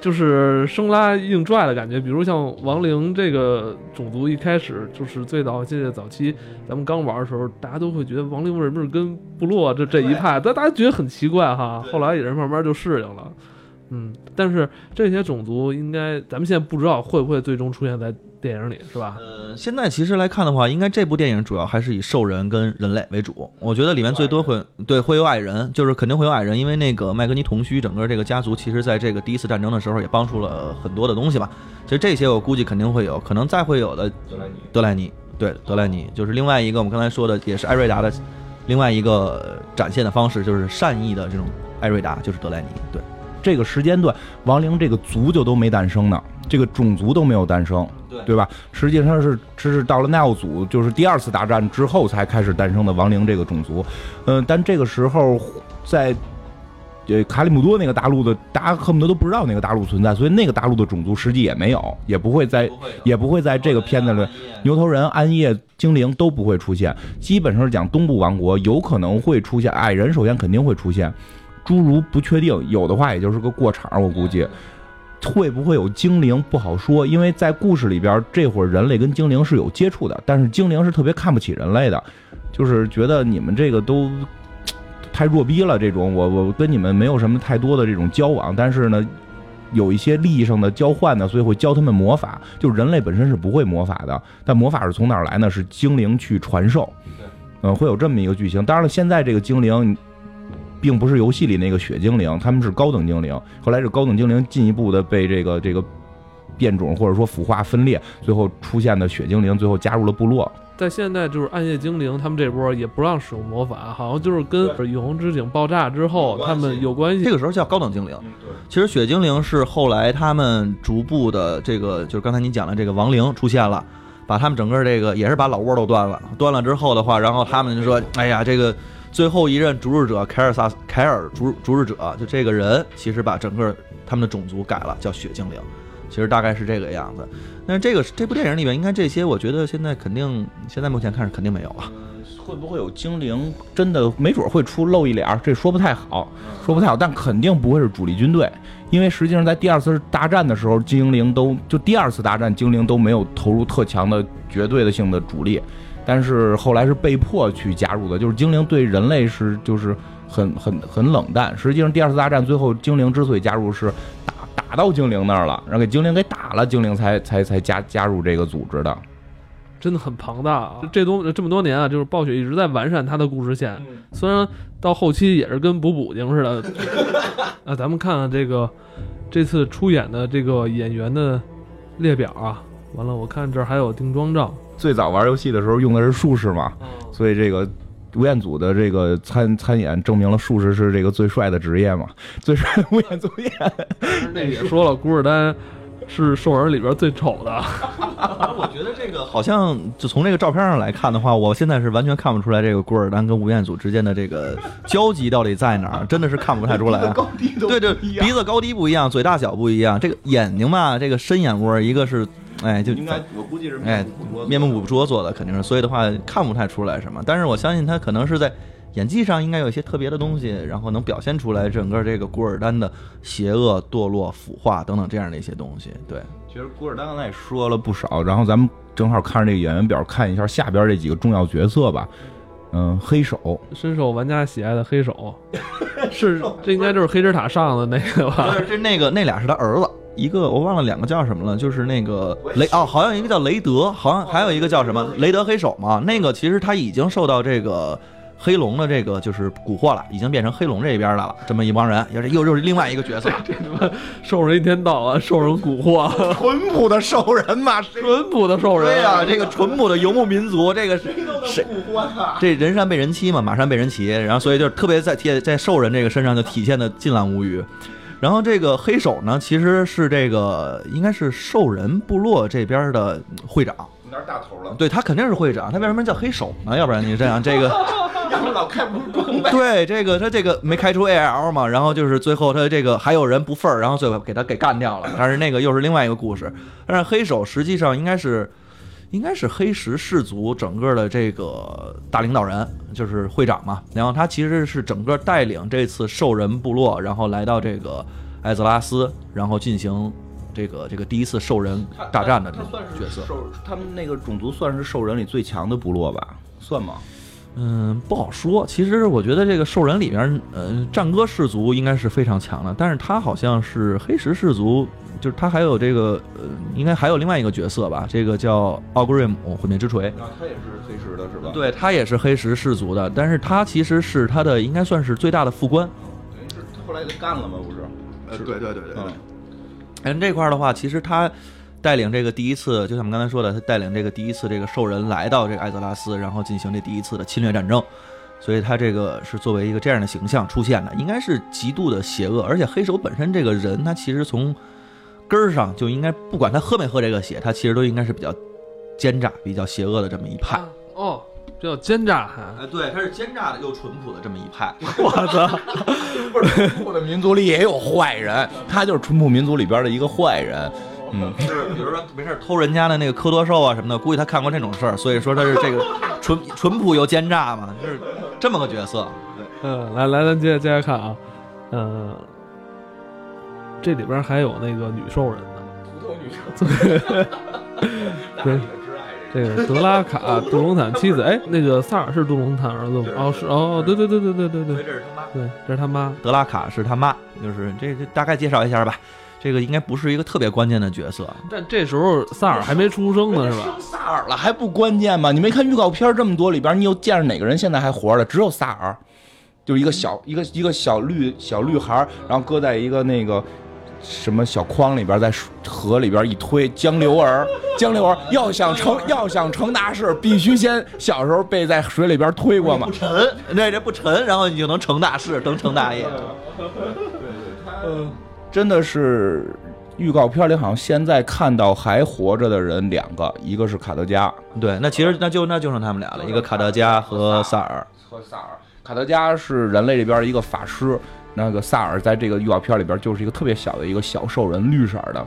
Speaker 1: 就是生拉硬拽的感觉，比如像亡灵这个种族，一开始就是最早记得早期咱们刚玩的时候，大家都会觉得亡灵为什么是跟部落这这一派，但大家觉得很奇怪哈。后来也是慢慢就适应了，嗯。但是这些种族应该咱们现在不知道会不会最终出现在。电影里是吧？
Speaker 3: 呃，现在其实来看的话，应该这部电影主要还是以兽人跟人类为主。我觉得里面最多会对会有矮人，就是肯定会有矮人，因为那个麦格尼同须整个这个家族，其实在这个第一次战争的时候也帮助了很多的东西吧。其实这些我估计肯定会有，可能再会有的德莱尼，德莱尼对德莱尼就是另外一个我们刚才说的，也是艾瑞达的另外一个展现的方式，就是善意的这种艾瑞达，就是德莱尼。对
Speaker 2: 这个时间段，亡灵这个族就都没诞生呢，这个种族都没有诞生。对吧？实际上是，这是到了奈奥祖，就是第二次大战之后才开始诞生的亡灵这个种族。嗯，但这个时候在呃卡里姆多那个大陆的，大家恨不得都不知道那个大陆存在，所以那个大陆的种族实际也没有，也不会在，也不会在这个片子里，牛头人、暗夜精灵都不会出现。基本上是讲东部王国有可能会出现矮人，首先肯定会出现，侏儒不确定，有的话也就是个过场，我估计。会不会有精灵不好说，因为在故事里边，这会儿人类跟精灵是有接触的，但是精灵是特别看不起人类的，就是觉得你们这个都太弱逼了。这种我我跟你们没有什么太多的这种交往，但是呢，有一些利益上的交换呢，所以会教他们魔法。就人类本身是不会魔法的，但魔法是从哪儿来呢？是精灵去传授。嗯，会有这么一个剧情。当然了，现在这个精灵并不是游戏里那个雪精灵，他们是高等精灵。后来是高等精灵进一步的被这个这个变种或者说腐化分裂，最后出现的雪精灵最后加入了部落。
Speaker 1: 在现在就是暗夜精灵，他们这波也不让使用魔法，好像就是跟永恒之井爆炸之后他们有关系。
Speaker 3: 这个时候叫高等精灵。其实雪精灵是后来他们逐步的这个，就是刚才你讲的这个亡灵出现了，把他们整个这个也是把老窝都端了。端了之后的话，然后他们就说：“哎呀，这个最后一任逐日者凯尔萨凯尔逐逐日者，就这个人其实把整个他们的种族改了，叫雪精灵。其实大概是这个样子。但是这个这部电影里面，应该这些，我觉得现在肯定现在目前看是肯定没有了。
Speaker 2: 会不会有精灵？真的没准会出露一脸，这说不太好，说不太好。但肯定不会是主力军队，因为实际上在第二次大战的时候，精灵都就第二次大战，精灵都没有投入特强的绝对的性的主力，但是后来是被迫去加入的。就是精灵对人类是就是很很很冷淡。实际上第二次大战最后精灵之所以加入是打打到精灵那儿了，然后给精灵给打了，精灵才才才加加入这个组织的。
Speaker 1: 真的很庞大啊！这多这么多年啊，就是暴雪一直在完善它的故事线，虽然到后期也是跟补补丁似的。那 咱们看看这个这次出演的这个演员的列表啊，完了，我看这儿还有定妆照。
Speaker 2: 最早玩游戏的时候用的是术士嘛，所以这个吴彦祖的这个参参演证明了术士是这个最帅的职业嘛，最帅的吴彦祖演。
Speaker 1: 那也说了，古尔丹。是兽人里边最丑的，
Speaker 3: 我觉得这个好像就从这个照片上来看的话，我现在是完全看不出来这个古尔丹跟吴彦祖之间的这个交集到底在哪儿，真的是看不太出来。对对，鼻子高低不一样，嘴大小不一样，这个眼睛吧，这个深眼窝，一个是哎，就
Speaker 2: 应该我估计是
Speaker 3: 哎面目捕捉做的，肯定是，所以的话看不太出来什么。但是我相信他可能是在。演技上应该有一些特别的东西，然后能表现出来整个这个古尔丹的邪恶、堕落、腐化等等这样的一些东西。对，
Speaker 2: 其实古尔丹刚才也说了不少，然后咱们正好看着这个演员表，看一下下边这几个重要角色吧。嗯，黑手
Speaker 1: 深受玩家喜爱的黑手，是这应该就是黑之塔上的那个吧？
Speaker 3: 是那个那俩是他儿子，一个我忘了两个叫什么了，就是那个雷哦，好像一个叫雷德，好像还有一个叫什么雷德黑手嘛。那个其实他已经受到这个。黑龙的这个就是蛊惑了，已经变成黑龙这一边的了。这么一帮人，又是又又是另外一个角色。
Speaker 1: 这他妈兽人一天到晚受人蛊惑，
Speaker 2: 淳朴的兽人嘛，
Speaker 1: 淳朴的兽人。
Speaker 3: 对呀，这个淳朴的游牧民族，这个谁 这人善被人欺嘛，马善被人骑，然后所以就特别在体在兽人这个身上就体现的尽览无余。然后这个黑手呢，其实是这个应该是兽人部落这边的会长。
Speaker 2: 有点大头了。
Speaker 3: 对他肯定是会长，他为什么叫黑手呢？要不然你这样 这个。
Speaker 2: 老开不出装备，
Speaker 3: 对这个他这个没开出 A L 嘛，然后就是最后他这个还有人不忿儿，然后最后给他给干掉了。但是那个又是另外一个故事。但是黑手实际上应该是应该是黑石氏族整个的这个大领导人，就是会长嘛。然后他其实是整个带领这次兽人部落，然后来到这个艾泽拉斯，然后进行这个这个第一次兽人大战的这种角色。
Speaker 2: 他们那个种族算是兽人里最强的部落吧？算吗？
Speaker 3: 嗯，不好说。其实我觉得这个兽人里边，呃，战歌氏族应该是非常强的，但是他好像是黑石氏族，就是他还有这个，呃，应该还有另外一个角色吧，这个叫奥格瑞姆毁灭之锤。
Speaker 2: 啊，他也是黑石的是吧？
Speaker 3: 对他也是黑石氏族的，但是他其实是他的应该算是最大的副官。
Speaker 2: 等于是他后来给干了吗？不是？
Speaker 3: 呃，对对对对。嗯。哎，这块的话，其实他。带领这个第一次，就像我们刚才说的，他带领这个第一次这个兽人来到这个艾泽拉斯，然后进行这第一次的侵略战争，所以他这个是作为一个这样的形象出现的，应该是极度的邪恶。而且黑手本身这个人，他其实从根儿上就应该，不管他喝没喝这个血，他其实都应该是比较奸诈、比较邪恶的这么一派。
Speaker 1: 哦，这叫奸诈还？
Speaker 3: 哎，对，他是奸诈的又淳朴的这么一派。
Speaker 1: 我操！
Speaker 2: 淳朴的民族里也有坏人，他就是淳朴民族里边的一个坏人。
Speaker 3: 嗯，就是比如说没事偷人家的那个科多兽啊什么的，估计他看过这种事儿，所以说他是这个淳淳朴又奸诈嘛，就是这么个角色。
Speaker 1: 嗯，来来，咱接着接着看啊，嗯，这里边还有那个女兽人呢，
Speaker 2: 土头女兽 人。
Speaker 1: 对，这个德拉卡杜隆坦妻子，哎，那个萨尔是杜隆坦儿子吗？哦，是哦，对对对对对对对，
Speaker 3: 这是他妈，
Speaker 1: 对，这是他妈，
Speaker 3: 德拉卡是他妈，就是这这大概介绍一下吧。这个应该不是一个特别关键的角色。
Speaker 1: 但这时候萨尔还没出生呢，是吧？
Speaker 2: 萨尔了还不关键吗？你没看预告片这么多里边，你又见着哪个人现在还活着？只有萨尔，就一个小一个一个小绿小绿孩，然后搁在一个那个什么小筐里边，在河里边一推，江流儿，江流儿要想成要想成大事，必须先小时候被在水里边推过嘛
Speaker 3: 不。沉，那这不沉，然后你就能成大事，能成大业。
Speaker 2: 真的是预告片里好像现在看到还活着的人两个，一个是卡德加
Speaker 3: 对，那其实那就那就剩他们俩了，一个卡德加和萨尔。
Speaker 2: 和萨尔。卡德加是人类这边一个法师，那个萨尔在这个预告片里边就是一个特别小的一个小兽人，绿色的。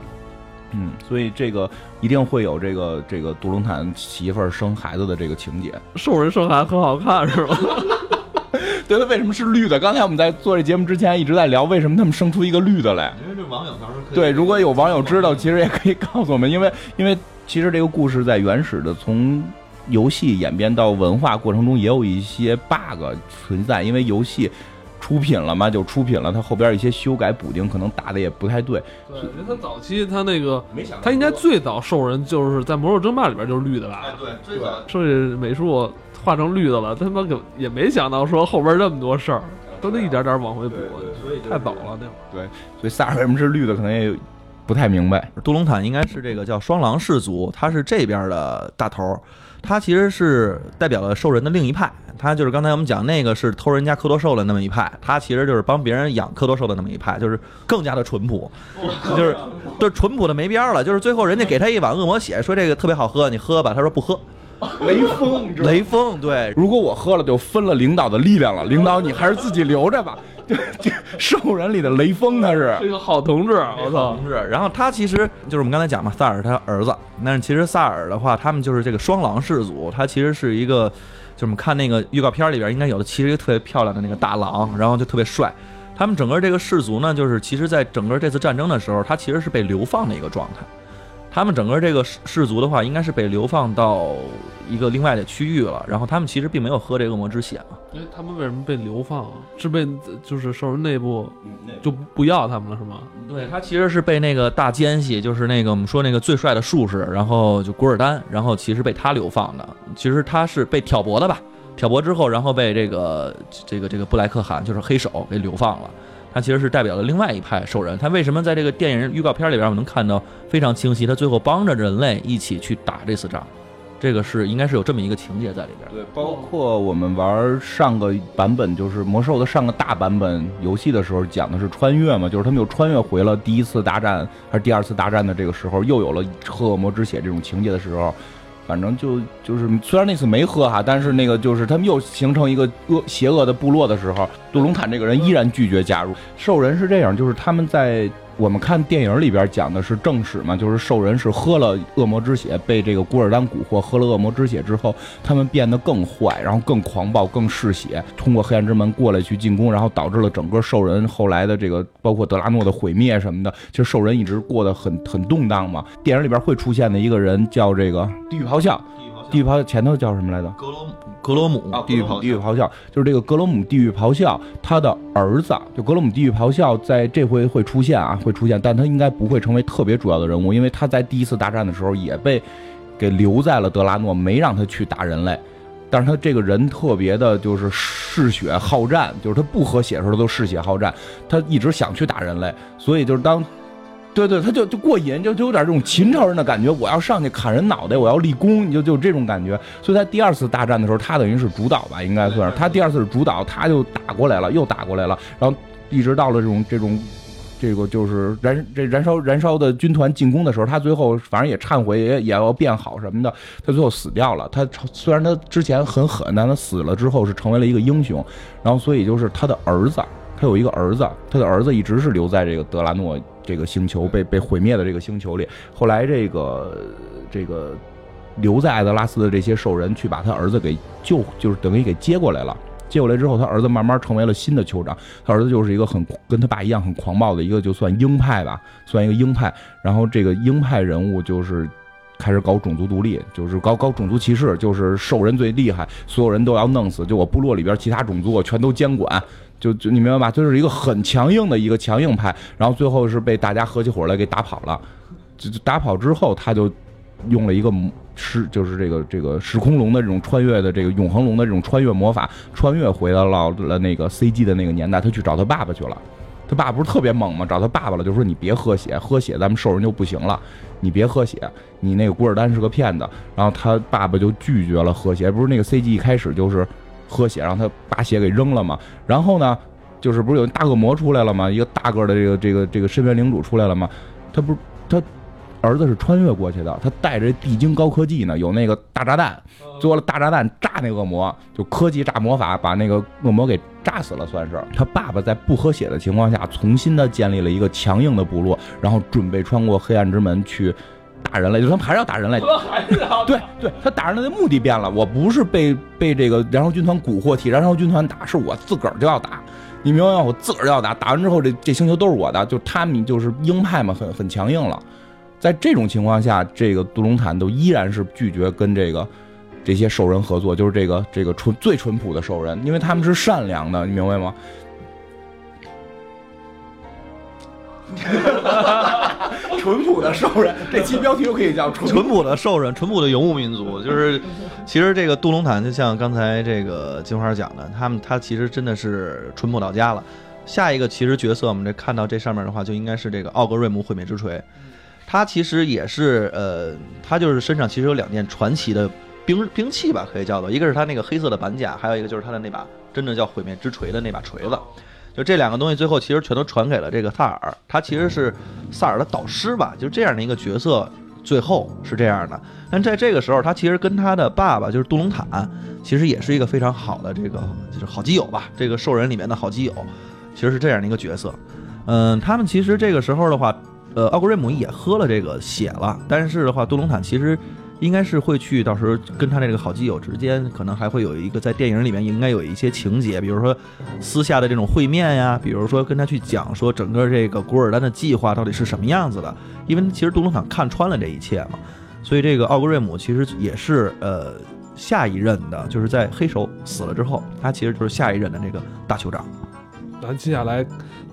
Speaker 2: 嗯，所以这个一定会有这个这个杜隆坦媳妇儿生孩子的这个情节。
Speaker 1: 兽人生孩子很好看，是吧？
Speaker 2: 对，它为什么是绿的？刚才我们在做这节目之前一直在聊，为什么他们生出一个绿的来？
Speaker 3: 因为这网友当时可
Speaker 2: 对，如果有网友知道，其实也可以告诉我们，因为因为其实这个故事在原始的从游戏演变到文化过程中也有一些 bug 存在，因为游戏出品了嘛，就出品了，它后边一些修改补丁可能打的也不太对。
Speaker 1: 对，因为他早期他那个，
Speaker 2: 没想
Speaker 1: 他应该最早兽人就是在魔兽争霸里边就是绿的吧？
Speaker 3: 对最早
Speaker 1: 设计美术画成绿的了，他妈可也没想到说后边这么多事儿，都得一点点往回补，所以太早了那会儿。
Speaker 2: 对，所以萨尔为什么是绿的，可能也不太明白。
Speaker 3: 杜隆坦应该是这个叫双狼氏族，他是这边的大头儿，他其实是代表了兽人的另一派，他就是刚才我们讲那个是偷人家科多兽的那么一派，他其实就是帮别人养科多兽的那么一派，就是更加的淳朴，就是就是淳朴的没边儿了，就是最后人家给他一碗恶魔血，说这个特别好喝，你喝吧，他说不喝，
Speaker 2: 雷锋，
Speaker 3: 雷锋对。
Speaker 2: 如果我喝了，就分了领导的力量了。领导，你还是自己留着吧。就这兽人里的雷锋，他是
Speaker 1: 是个好同志，我操！
Speaker 3: 同志。然后他其实就是我们刚才讲嘛，萨尔他儿子。但是其实萨尔的话，他们就是这个双狼氏族，他其实是一个，就我们看那个预告片里边应该有的，其实一个特别漂亮的那个大狼，然后就特别帅。他们整个这个氏族呢，就是其实在整个这次战争的时候，他其实是被流放的一个状态。他们整个这个氏氏族的话，应该是被流放到一个另外的区域了。然后他们其实并没有喝这恶魔之血嘛。
Speaker 1: 哎，他们为什么被流放啊？是被就是兽人内部就不要他们了是吗？
Speaker 3: 对他其实是被那个大奸细，就是那个我们说那个最帅的术士，然后就古尔丹，然后其实被他流放的。其实他是被挑拨的吧？挑拨之后，然后被这个这个这个布莱克汗，就是黑手给流放了。他其实是代表了另外一派兽人。他为什么在这个电影预告片里边我们能看到非常清晰？他最后帮着人类一起去打这次仗，这个是应该是有这么一个情节在里边。
Speaker 2: 对，包括我们玩上个版本，就是魔兽的上个大版本游戏的时候，讲的是穿越嘛，就是他们又穿越回了第一次大战还是第二次大战的这个时候，又有了喝恶魔之血这种情节的时候。反正就就是，虽然那次没喝哈，但是那个就是他们又形成一个恶邪恶的部落的时候，杜隆坦这个人依然拒绝加入。兽人是这样，就是他们在我们看电影里边讲的是正史嘛，就是兽人是喝了恶魔之血，被这个古尔丹蛊惑，喝了恶魔之血之后，他们变得更坏，然后更狂暴、更嗜血，通过黑暗之门过来去进攻，然后导致了整个兽人后来的这个包括德拉诺的毁灭什么的。其实兽人一直过得很很动荡嘛。电影里边会出现的一个人叫这个地狱咆哮，地狱咆哮前头叫什么来着？
Speaker 3: 格罗姆
Speaker 2: 啊，
Speaker 3: 地狱咆
Speaker 2: 地狱咆哮，就是这个格罗姆地狱咆哮，他的儿子就格罗姆地狱咆哮，在这回会出现啊，会出现，但他应该不会成为特别主要的人物，因为他在第一次大战的时候也被给留在了德拉诺，没让他去打人类。但是他这个人特别的，就是嗜血好战，就是他不喝血的时候都嗜血好战，他一直想去打人类，所以就是当。对对，他就就过瘾，就就有点这种秦朝人的感觉。我要上去砍人脑袋，我要立功，你就就这种感觉。所以在第二次大战的时候，他等于是主导吧，应该算是他第二次是主导，他就打过来了，又打过来了，然后一直到了这种这种这个就是燃这燃烧燃烧的军团进攻的时候，他最后反正也忏悔，也也要变好什么的，他最后死掉了。他虽然他之前很狠，但他死了之后是成为了一个英雄。然后所以就是他的儿子，他有一个儿子，他的儿子一直是留在这个德拉诺。这个星球被被毁灭的这个星球里，后来这个这个留在艾德拉斯的这些兽人去把他儿子给救，就是等于给接过来了。接过来之后，他儿子慢慢成为了新的酋长。他儿子就是一个很跟他爸一样很狂暴的一个，就算鹰派吧，算一个鹰派。然后这个鹰派人物就是开始搞种族独立，就是搞搞种族歧视，就是兽人最厉害，所有人都要弄死，就我部落里边其他种族我全都监管。就就你明白吧？就是一个很强硬的一个强硬派，然后最后是被大家合起伙来给打跑了。就就打跑之后，他就用了一个时，就是这个这个时空龙的这种穿越的这个永恒龙的这种穿越魔法，穿越回到了那个 CG 的那个年代，他去找他爸爸去了。他爸不是特别猛吗？找他爸爸了，就说你别喝血，喝血咱们兽人就不行了，你别喝血，你那个古尔丹是个骗子。然后他爸爸就拒绝了喝血，不是那个 CG 一开始就是喝血，让他把血给扔了嘛。然后呢，就是不是有大恶魔出来了吗？一个大个的这个这个这个深渊领主出来了吗？他不是他。儿子是穿越过去的，他带着地精高科技呢，有那个大炸弹，做了大炸弹炸那恶魔，就科技炸魔法把那个恶魔给炸死了，算是他爸爸在不喝血的情况下，重新的建立了一个强硬的部落，然后准备穿过黑暗之门去打人类，就他们还是要打人类，对对，他打人类的目的变了，我不是被被这个燃烧军团蛊惑替燃烧军团打，是我自个儿就要打，你明白吗？我自个儿就要打，打完之后这这星球都是我的，就他们就是鹰派嘛，很很强硬了。在这种情况下，这个杜隆坦都依然是拒绝跟这个这些兽人合作，就是这个这个纯最淳朴的兽人，因为他们是善良的，你明白吗？淳朴的兽人，这期标题就可以叫
Speaker 3: 淳朴的兽人，淳朴的游牧民族。就是其实这个杜隆坦，就像刚才这个金花讲的，他们他其实真的是淳朴到家了。下一个其实角色，我们这看到这上面的话，就应该是这个奥格瑞姆毁灭之锤。他其实也是，呃，他就是身上其实有两件传奇的兵兵器吧，可以叫做，一个是他那个黑色的板甲，还有一个就是他的那把真的叫毁灭之锤的那把锤子。就这两个东西，最后其实全都传给了这个萨尔，他其实是萨尔的导师吧，就这样的一个角色，最后是这样的。但在这个时候，他其实跟他的爸爸就是杜隆坦，其实也是一个非常好的这个就是好基友吧，这个兽人里面的好基友，其实是这样的一个角色。嗯，他们其实这个时候的话。呃，奥格瑞姆也喝了这个血了，但是的话，杜隆坦其实应该是会去，到时候跟他这个好基友之间，可能还会有一个在电影里面应该有一些情节，比如说私下的这种会面呀，比如说跟他去讲说整个这个古尔丹的计划到底是什么样子的，因为其实杜隆坦看穿了这一切嘛，所以这个奥格瑞姆其实也是呃下一任的，就是在黑手死了之后，他其实就是下一任的这个大酋长。
Speaker 1: 咱接下来，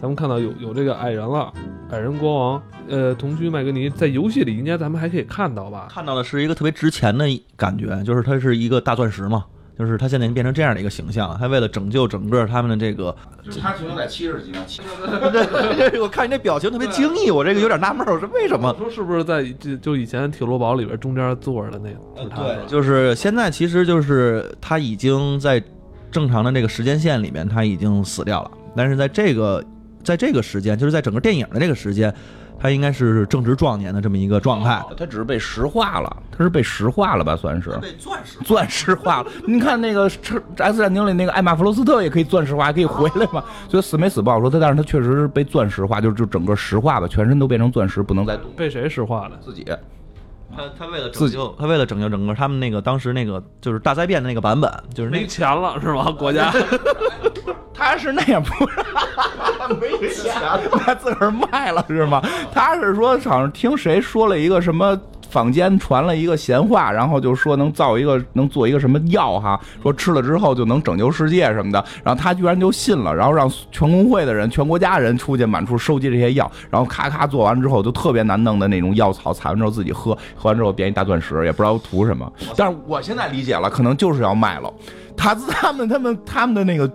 Speaker 1: 咱们看到有有这个矮人了，矮人国王，呃，同居麦格尼在游戏里应该咱们还可以看到吧？
Speaker 3: 看到的是一个特别值钱的感觉，就是它是一个大钻石嘛，就是它现在已经变成这样的一个形象，他为了拯救整个他们的这个，
Speaker 2: 他停留在七十级呢。
Speaker 3: 我看你这表情特别惊异，我这个有点纳闷，我说为什么？
Speaker 1: 说是不是在就就以前铁罗堡里边中间坐着的那个？
Speaker 3: 对，就是现在其实就是他已经在正常的这个时间线里面，他已经死掉了。但是在这个，在这个时间，就是在整个电影的这个时间，他应该是正值壮年的这么一个状态。
Speaker 2: 他只是被石化了，他是被石化了吧？算是
Speaker 3: 被钻石
Speaker 2: 钻石化了。你看那个《X 战警》里那个艾玛弗罗斯特也可以钻石化，可以回来嘛？所以死没死不好说。他但是他确实是被钻石化，就就整个石化吧，全身都变成钻石，不能再动。
Speaker 1: 被谁石化了？
Speaker 2: 自己。
Speaker 3: 他他为了拯救他为了拯救整个他们那个当时那个就是大灾变的那个版本，就是
Speaker 1: 没钱了是吗？国家，
Speaker 2: 他是那样不是 没钱，他 自个儿卖了是吗？他是说好像听谁说了一个什么。坊间传了一个闲话，然后就说能造一个能做一个什么药哈，说吃了之后就能拯救世界什么的，然后他居然就信了，然后让全工会的人、全国家人出去满处收集这些药，然后咔咔做完之后就特别难弄的那种药草，采完之后自己喝，喝完之后变一大钻石，也不知道图什么。但是我现在理解了，可能就是要卖了。塔兹 他们他们他们的那个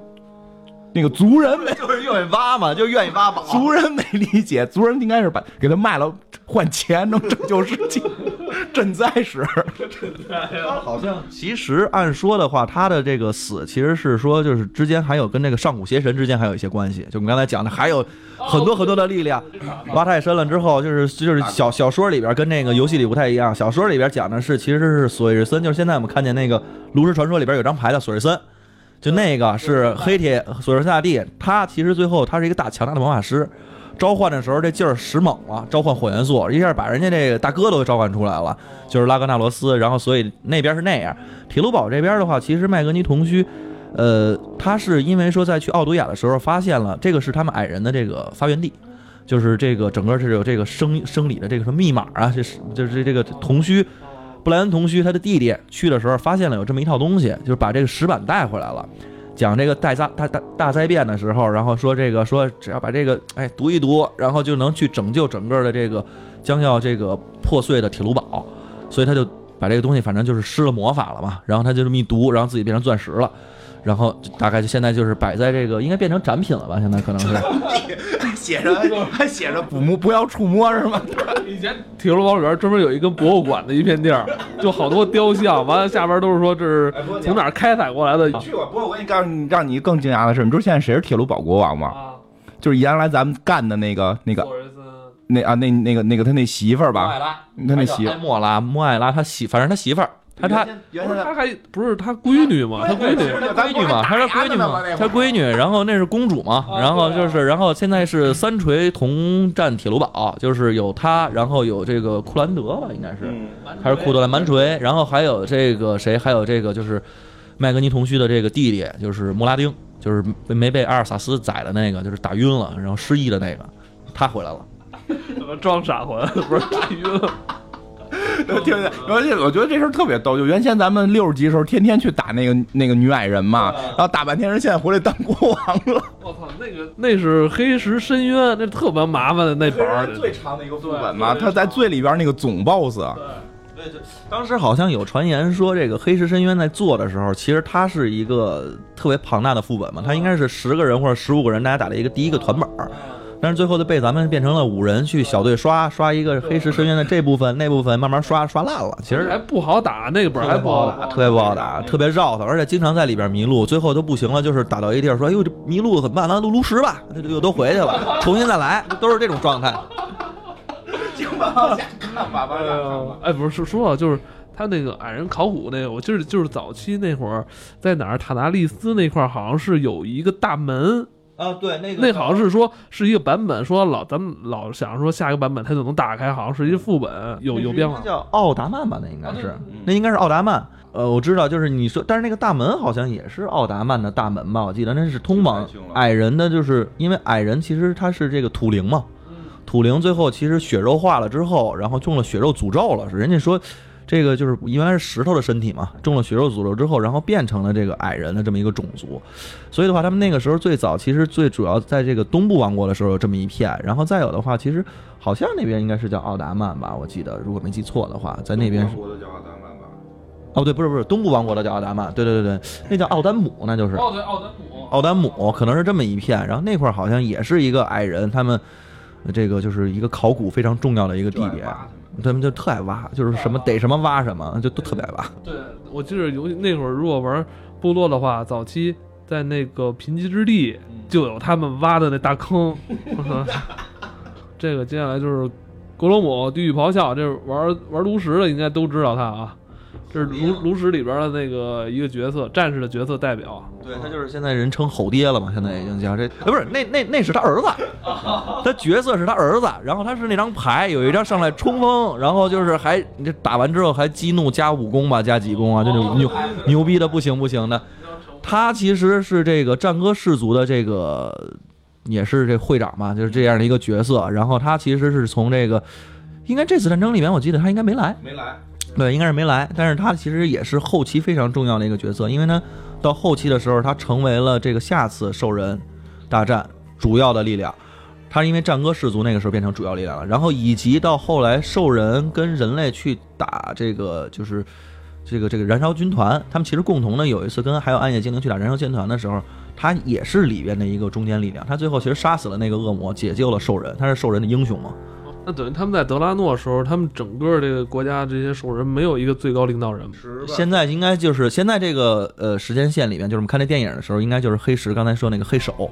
Speaker 2: 那个族人没
Speaker 3: 就是愿意挖嘛，就愿意挖宝。
Speaker 2: 族人没理解，族人应该是把给他卖了。换钱能拯救世界，赈灾时。
Speaker 3: 他 好像其实按说的话，他的这个死其实是说，就是之间还有跟那个上古邪神之间还有一些关系。就我们刚才讲的，还有很多很多的力量。挖太深了之后，就是就是小小说里边跟那个游戏里不太一样。小说里边讲的是其实是索瑞森，就是现在我们看见那个炉石传说里边有张牌叫索瑞森，就那个是黑铁索瑞森大帝。他其实最后他是一个大强大的魔法师。召唤的时候，这劲儿使猛了，召唤火元素，一下把人家这个大哥都召唤出来了，就是拉格纳罗斯。然后，所以那边是那样。铁卢堡这边的话，其实麦格尼童须，呃，他是因为说在去奥杜亚的时候发现了这个是他们矮人的这个发源地，就是这个整个是有这个生生理的这个什么密码啊，这是就是这个童须，布莱恩同学他的弟弟去的时候发现了有这么一套东西，就是把这个石板带回来了。讲这个大灾大大大灾变的时候，然后说这个说只要把这个哎读一读，然后就能去拯救整个的这个将要这个破碎的铁炉堡，所以他就把这个东西反正就是施了魔法了嘛，然后他就这么一读，然后自己变成钻石了。然后大概就现在就是摆在这个，应该变成展品了吧？现在可能是。
Speaker 2: 还写着还写着不摸不要触摸是吗？
Speaker 1: 以前铁路堡里边专门有一个博物馆的一片地儿，就好多雕像，完了下边都是说这是从哪儿开采过来的。
Speaker 2: 去过，不过我跟你告诉你，让你更惊讶的是，你知道现在谁是铁路堡国王吗？
Speaker 1: 啊，
Speaker 2: 就是原来咱们干的那个那个那啊那那个那个他那媳妇儿吧，
Speaker 3: 拉，
Speaker 2: 他那媳
Speaker 3: 妇莫拉莫艾拉他媳，反正他媳妇儿，他他
Speaker 1: 他还不是他闺女吗？他闺女
Speaker 3: 闺女嘛，他是闺女嘛，他闺女，然后那是公主嘛，然后就是，然后现在是三锤同战铁卢堡，就是有他，然后有这个库兰德吧，应该是还是库德兰蛮锤，然后还有这个谁，还有这个就是麦格尼同须的这个弟弟，就是莫拉丁，就是没没被阿尔萨斯宰的那个，就是打晕了，然后失忆的那个，他回来了。
Speaker 1: 怎么装傻回来了？不是打晕了？
Speaker 2: 听见？而且我觉得这事儿特别逗，就原先咱们六十级的时候，天天去打那个那个女矮人嘛，然后打半天人现在回来当国王了。
Speaker 1: 我操，那个那是黑石深渊，那特别麻烦的那本儿。
Speaker 2: 最长的一个副本嘛，他在最里边那个总 boss，对对
Speaker 3: 当时好像有传言说，这个黑石深渊在做的时候，其实它是一个特别庞大的副本嘛，它应该是十个人或者十五个人大家打的一个第一个团本儿。但是最后就被咱们变成了五人去小队刷刷一个黑石深渊的这部分那部分，慢慢刷刷烂了。其实
Speaker 1: 还不好打，那个本儿还不好打。
Speaker 3: 特别不好打，特别绕腾，而且经常在里边迷路，最后都不行了，就是打到一地儿说：“哎呦，这迷路了怎么办？咱录炉石吧。”这就又都回去了，重新再来，都是这种状态。
Speaker 1: 哎呦，哎，不是说说到就是他那个矮人考古那个，我记得就是早期那会儿在哪儿塔达利斯那块儿，好像是有一个大门，
Speaker 3: 啊，对，那个
Speaker 1: 那好像是说是一个版本，说老咱们老想说下一个版本它就能打开，好像是一个副本，有有变化
Speaker 3: 那。叫奥达曼吧？那应该是那应该是奥达曼。呃，我知道，就是你说，但是那个大门好像也是奥达曼的大门吧？我记得那是通往矮人的，就是因为矮人其实他是这个土灵嘛，土灵最后其实血肉化了之后，然后中了血肉诅咒了，是人家说。这个就是原来是石头的身体嘛，中了血肉诅咒之后，然后变成了这个矮人的这么一个种族，所以的话，他们那个时候最早其实最主要在这个东部王国的时候有这么一片，然后再有的话，其实好像那边应该是叫奥达曼吧，我记得如果没记错的话，在那边是
Speaker 2: 国的叫阿达曼吧？
Speaker 3: 哦，对，不是不是，东部王国的叫奥达曼，对对对对，那叫奥丹姆，那就是
Speaker 1: 哦，对，奥丹姆。
Speaker 3: 奥丹姆，可能是这么一片。然后那块儿好像也是一个矮人，他们这个就是一个考古非常重要的一个地点，他们就特爱挖，就是什么逮什么挖什么，就都特别爱挖。
Speaker 1: 对，我记得游戏那会儿，如果玩部落的话，早期在那个贫瘠之地就有他们挖的那大坑。这个接下来就是格罗姆地狱咆哮，这玩玩炉石的应该都知道他啊，这是炉炉石里边的那个一个角色，战士的角色代表。
Speaker 3: 对他就是现在人称吼爹了嘛，现在已经叫这，呃，不是那那那是他儿子，他角色是他儿子，然后他是那张牌有一张上来冲锋，然后就是还你这打完之后还激怒加武功吧，加几功啊，就那种牛牛逼的不行不行的。他其实是这个战歌氏族的这个也是这会长嘛，就是这样的一个角色。然后他其实是从这个，应该这次战争里面，我记得他应该没来，
Speaker 2: 没来，
Speaker 3: 对，应该是没来，但是他其实也是后期非常重要的一个角色，因为呢，到后期的时候，他成为了这个下次兽人大战主要的力量。他因为战歌氏族那个时候变成主要力量了，然后以及到后来兽人跟人类去打这个就是这个这个燃烧军团，他们其实共同的有一次跟还有暗夜精灵去打燃烧军团的时候，他也是里边的一个中坚力量。他最后其实杀死了那个恶魔，解救了兽人，他是兽人的英雄嘛。
Speaker 1: 那等于他们在德拉诺的时候，他们整个这个国家这些兽人没有一个最高领导人。
Speaker 3: 现在应该就是现在这个呃时间线里面，就是我们看这电影的时候，应该就是黑石刚才说那个黑手，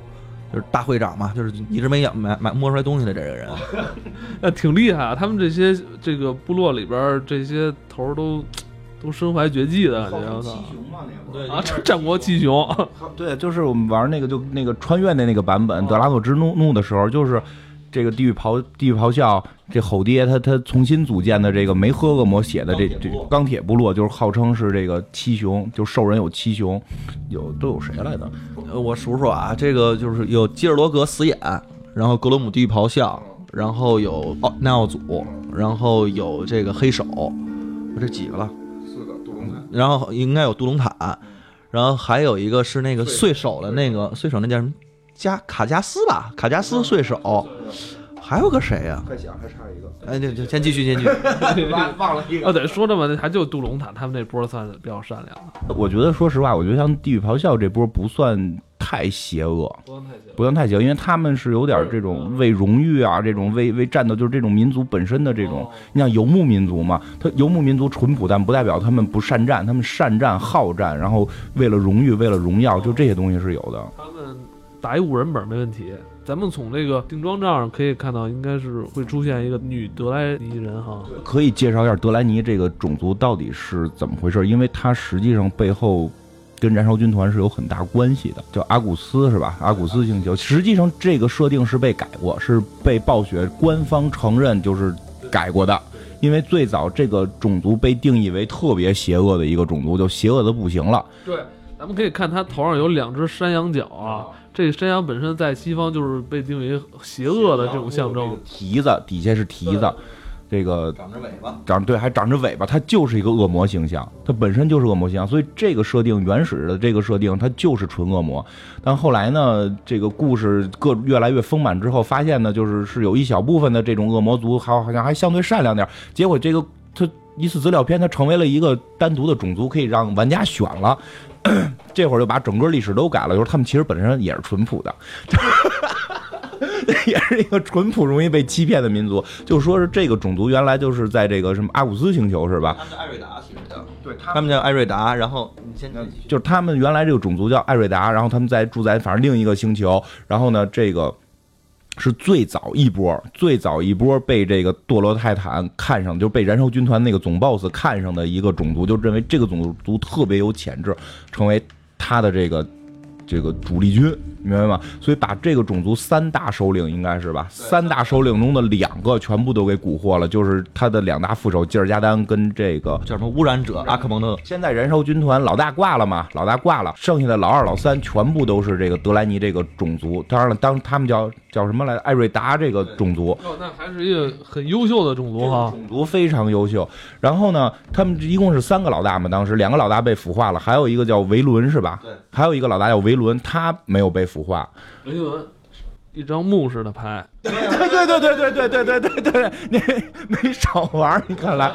Speaker 3: 就是大会长嘛，就是一直没养买买摸出来东西的这个人。
Speaker 1: 那挺厉害啊！他们这些这个部落里边这些头都都身怀绝技的，你知道吗？
Speaker 2: 嘛那
Speaker 3: 对
Speaker 1: 啊，这战国七雄，
Speaker 2: 对，就是我们玩那个就那个穿越的那个版本《德拉诺之怒怒》的时候，就是这个地狱咆地狱咆哮，这吼爹他他重新组建的这个没喝恶魔血的这这钢铁部落，就是号称是这个七雄，就兽人有七雄，有都有谁来着？
Speaker 3: 呃我数数啊，这个就是有基尔罗格死眼，然后格罗姆地狱咆哮，然后有奥奈奥祖，然后有这个黑手，我这几个了。
Speaker 2: 四个杜隆坦。
Speaker 3: 然后应该有杜隆坦，然然后还有一个是那个碎手的那个碎手，那叫什么加卡加斯吧？卡加斯碎手，还有个谁呀、
Speaker 2: 快想还差一个，
Speaker 3: 哎，就就先继续，先继续。
Speaker 2: 忘忘了一个
Speaker 1: 哦，对，说这么还就杜隆塔他们那波算是比较善良的，
Speaker 2: 我觉得说实话，我觉得像地狱咆哮这波不算太邪恶，
Speaker 1: 不算太邪
Speaker 2: 不算太邪恶，因为他们是有点这种为荣誉啊，这种为为战斗，就是这种民族本身的这种。你像游牧民族嘛，他游牧民族淳朴，但不代表他们不善战，他们善战好战，然后为了荣誉，为了荣耀，就这些东西是有的。
Speaker 1: 他们打一五人本没问题。咱们从这个定妆照上可以看到，应该是会出现一个女德莱尼人哈。
Speaker 2: 可以介绍一下德莱尼这个种族到底是怎么回事？因为它实际上背后跟燃烧军团是有很大关系的，叫阿古斯是吧？阿古斯星球，实际上这个设定是被改过，是被暴雪官方承认就是改过的。因为最早这个种族被定义为特别邪恶的一个种族，就邪恶的不行了。
Speaker 1: 对，咱们可以看他头上有两只山羊角啊，这个山羊本身在西方就是被定为邪恶的这种象征。
Speaker 2: 蹄子底下是蹄子，这个
Speaker 3: 长着尾巴，
Speaker 2: 长对还长着尾巴，它就是一个恶魔形象，它本身就是恶魔形象，所以这个设定原始的这个设定它就是纯恶魔。但后来呢，这个故事各越来越丰满之后，发现呢，就是是有一小部分的这种恶魔族，还好像还相对善良点儿。结果这个它一次资料片，它成为了一个单独的种族，可以让玩家选了。这会儿就把整个历史都改了，就是他们其实本身也是淳朴的。也是一个淳朴、容易被欺骗的民族。就说是这个种族原来就是在这个什么阿古斯星球是吧？
Speaker 3: 他们叫艾瑞达，其实叫
Speaker 2: 对，
Speaker 3: 他们叫艾瑞达。然后你先
Speaker 2: 就是他们原来这个种族叫艾瑞达，然后他们在住在反正另一个星球，然后呢，这个是最早一波，最早一波被这个堕落泰坦看上，就被燃烧军团那个总 boss 看上的一个种族，就认为这个种族特别有潜质，成为他的这个这个主力军，明白吗？所以把这个种族三大首领应该是吧，三大首领中的两个全部都给蛊惑了，就是他的两大副手吉尔加丹跟这个
Speaker 3: 叫什么污染者阿克蒙特。
Speaker 2: 现在燃烧军团老大挂了嘛，老大挂了，剩下的老二、老三全部都是这个德莱尼这个种族。当然了，当他们叫叫什么来着？艾瑞达这个种族，
Speaker 1: 哦，那还是一个很优秀的种族哈。
Speaker 2: 种族非常优秀。然后呢，他们一共是三个老大嘛，当时两个老大被腐化了，还有一个叫维伦是吧？
Speaker 3: 对，
Speaker 2: 还有一个老大叫维伦，他没有被腐化。
Speaker 1: 维伦，一张木似的牌，
Speaker 2: 对对对对对对对对对对，你没少玩，你看来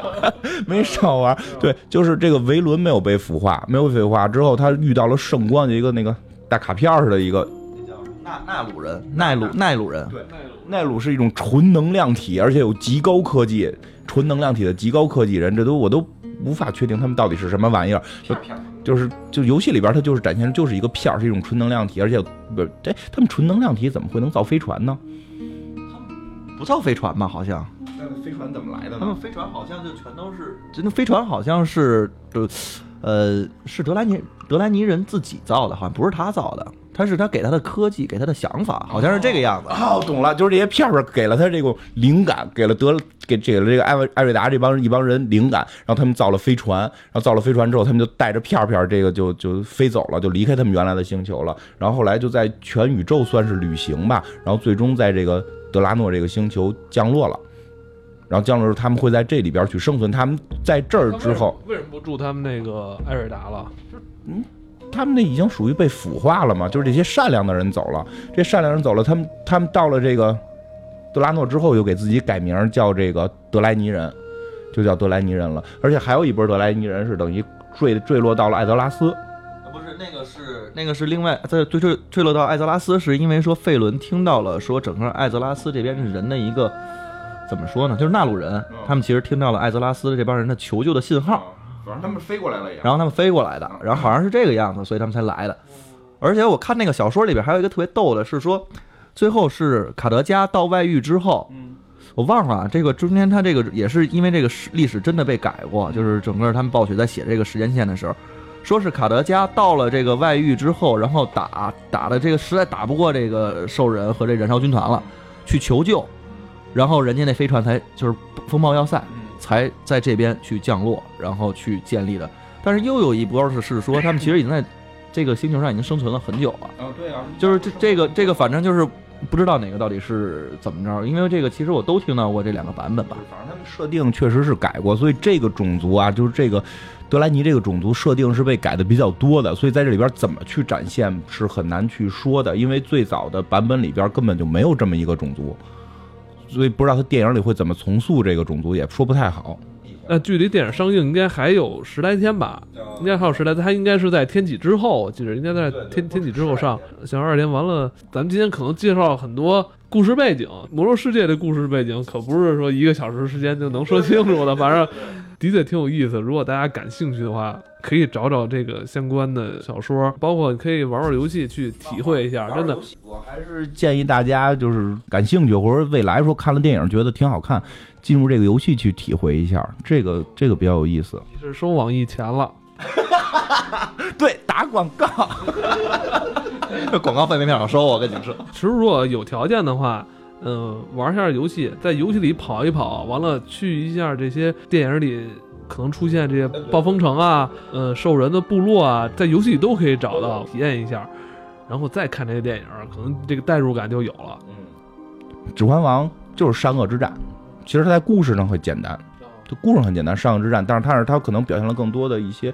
Speaker 2: 没少玩。对，就是这个维伦没有被腐化，没有被腐化之后，他遇到了圣光的一个那个大卡片儿似的一个
Speaker 3: 那叫纳纳鲁人，奈鲁奈鲁人。
Speaker 2: 对奈鲁是一种纯能量体，而且有极高科技，纯能量体的极高科技人，这都我都无法确定他们到底是什么玩意儿。就就是就游戏里边它就是展现就是一个片儿，是一种纯能量体，而且不是，哎，他们纯能量体怎么会能造飞船呢？
Speaker 3: 不造飞船吧？好像
Speaker 2: 那飞船怎么来的
Speaker 3: 他们飞船好像就全都是，真的飞船好像是呃呃是德莱尼德莱尼人自己造的，好像不是他造的，他是他给他的科技，给他的想法，好像是这个样子。
Speaker 2: 哦，懂了，就是这些片片给了他这种灵感，给了德给给了这个艾维艾瑞达这帮一帮人灵感，然后他们造了飞船，然后造了飞船之后，他们就带着片片这个就就飞走了，就离开他们原来的星球了。然后后来就在全宇宙算是旅行吧，然后最终在这个德拉诺这个星球降落了。然后降落之后，他们会在这里边去生存。他们在这儿之后，
Speaker 1: 为什么不住他们那个艾瑞达了？
Speaker 2: 他们那已经属于被腐化了嘛，就是这些善良的人走了，这善良人走了，他们他们到了这个德拉诺之后，又给自己改名叫这个德莱尼人，就叫德莱尼人了。而且还有一波德莱尼人是等于坠坠落到了艾泽拉斯，
Speaker 3: 不是那个是那个是另外在坠坠坠落到艾泽拉斯，是因为说费伦听到了说整个艾泽拉斯这边人的一个怎么说呢，就是纳鲁人，他们其实听到了艾泽拉斯这帮人的求救的信号，
Speaker 2: 反正他们飞过来了也。
Speaker 3: 然后他们飞过来的，然后好像是这个样子，所以他们才来的。而且我看那个小说里边还有一个特别逗的是说，最后是卡德加到外域之后，
Speaker 2: 嗯，
Speaker 3: 我忘了啊这个中间他这个也是因为这个史历史真的被改过，就是整个他们暴雪在写这个时间线的时候，说是卡德加到了这个外域之后，然后打打的这个实在打不过这个兽人和这燃烧军团了，去求救，然后人家那飞船才就是风暴要塞才在这边去降落，然后去建立的。但是又有一波是是说他们其实已经在这个星球上已经生存了很久了。
Speaker 2: 啊，对啊，
Speaker 3: 就是这这个这个，反正就是不知道哪个到底是怎么着，因为这个其实我都听到过这两个版本吧。
Speaker 2: 反正他们设定确实是改过，所以这个种族啊，就是这个德莱尼这个种族设定是被改的比较多的，所以在这里边怎么去展现是很难去说的，因为最早的版本里边根本就没有这么一个种族，所以不知道他电影里会怎么重塑这个种族，也说不太好。
Speaker 1: 那距离电影上映应该还有十来天吧？应该还有十来天，它应该是在天启之后，我记得应该在天天启之后上。想二连完了，咱们今天可能介绍很多故事背景，《魔兽世界》的故事背景可不是说一个小时时间就能说清楚的，反正的确挺有意思。如果大家感兴趣的话，可以找找这个相关的小说，包括可以玩玩游戏去体会一下。真的，
Speaker 2: 我还是建议大家就是感兴趣或者未来说看了电影觉得挺好看。进入这个游戏去体会一下，这个这个比较有意思。
Speaker 1: 你是收网易钱了？
Speaker 2: 对，打广告，
Speaker 3: 广告费没少收。我跟你说，
Speaker 1: 其实如果有条件的话，嗯，玩一下游戏，在游戏里跑一跑，完了去一下这些电影里可能出现这些暴风城啊，呃，兽人的部落啊，在游戏里都可以找到，体验一下，然后再看这些电影，可能这个代入感就有了。
Speaker 2: 嗯，指环王就是善恶之战。其实它在故事上会简单，就故事很简单，上恶之战。但是它是它可能表现了更多的一些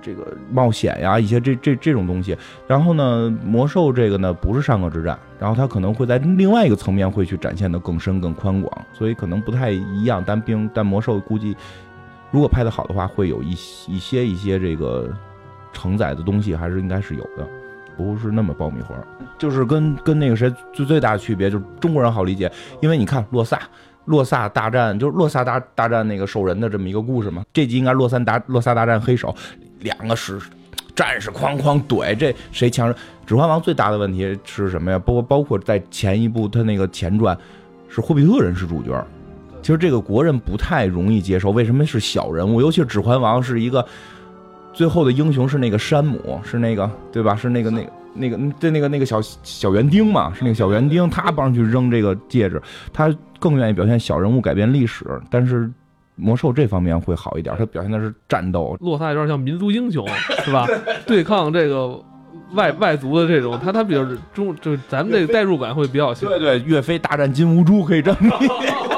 Speaker 2: 这个冒险呀，一些这这这种东西。然后呢，魔兽这个呢不是上恶之战，然后它可能会在另外一个层面会去展现的更深更宽广，所以可能不太一样。但并但魔兽估计如果拍的好的话，会有一一些一些这个承载的东西，还是应该是有的，不是那么爆米花。就是跟跟那个谁最最大的区别就是中国人好理解，因为你看洛萨。洛萨大战就是洛萨大大战那个兽人的这么一个故事嘛？这集应该洛三大洛萨大战黑手，两个是战士哐哐怼，这谁强？指环王最大的问题是什么呀？包括包括在前一部他那个前传是霍比特人是主角，其实这个国人不太容易接受。为什么是小人物？尤其是指环王是一个最后的英雄是那个山姆，是那个对吧？是那个那个。那个对那个那个小小园丁嘛，是那个小园丁，他帮去扔这个戒指，他更愿意表现小人物改变历史。但是魔兽这方面会好一点，它表现的是战斗。
Speaker 1: 洛萨有点像民族英雄，是吧？对抗这个外外族的这种，他他比较中，就是咱们这个代入感会比较强。
Speaker 2: 对对，岳飞大战金兀术可以这么。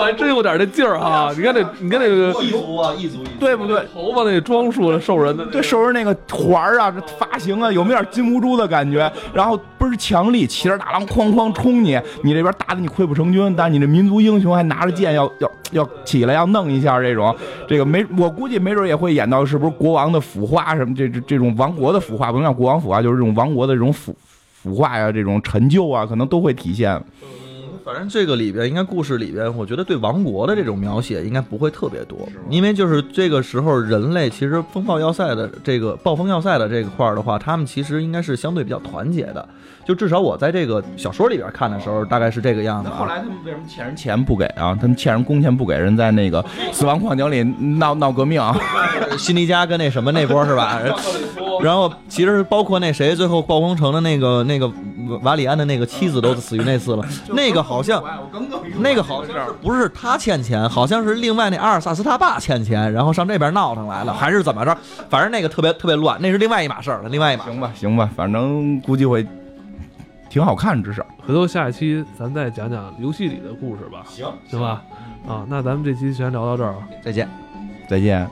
Speaker 1: 还真有点那劲儿哈！你看那，你看那个
Speaker 3: 异族啊，异族，
Speaker 2: 对不对？
Speaker 1: 头发那个装束，兽人的，
Speaker 2: 对兽人那个环儿啊，这发型啊，有没有点金乌珠的感觉？然后倍儿强力，骑着大狼哐哐冲你，你这边打的你溃不成军，但你这民族英雄还拿着剑要要要起来要弄一下这种，这个没我估计没准也会演到是不是国王的腐化什么这这这种王国的腐化，不能叫国王腐化，就是这种王国的这种腐腐化呀，这种陈旧啊，可能都会体现。
Speaker 3: 反正这个里边应该故事里边，我觉得对王国的这种描写应该不会特别多，因为就是这个时候人类其实风暴要塞的这个暴风要塞的这个块儿的话，他们其实应该是相对比较团结的。就至少我在这个小说里边看的时候，大概是这个样子。
Speaker 2: 后来他们为什么欠人钱不给啊？他们欠人工钱不给人，在那个死亡矿井里闹闹革命。
Speaker 3: 辛迪加跟那什么那波是吧？然后其实包括那谁，最后暴风城的那个那个瓦里安的那个妻子都死于那次了。那个好像，那个好像不是他欠钱，好像是另外那阿尔萨斯他爸欠钱，然后上这边闹腾来了，还是怎么着？反正那个特别特别乱，那是另外一码事儿了。另外一码。
Speaker 2: 行吧，行吧，反正估计会。挺好看，至少
Speaker 1: 回头下一期咱再讲讲游戏里的故事吧。
Speaker 3: 行，
Speaker 1: 行吧。啊，那咱们这期先聊到这儿，
Speaker 3: 再见，
Speaker 2: 再见。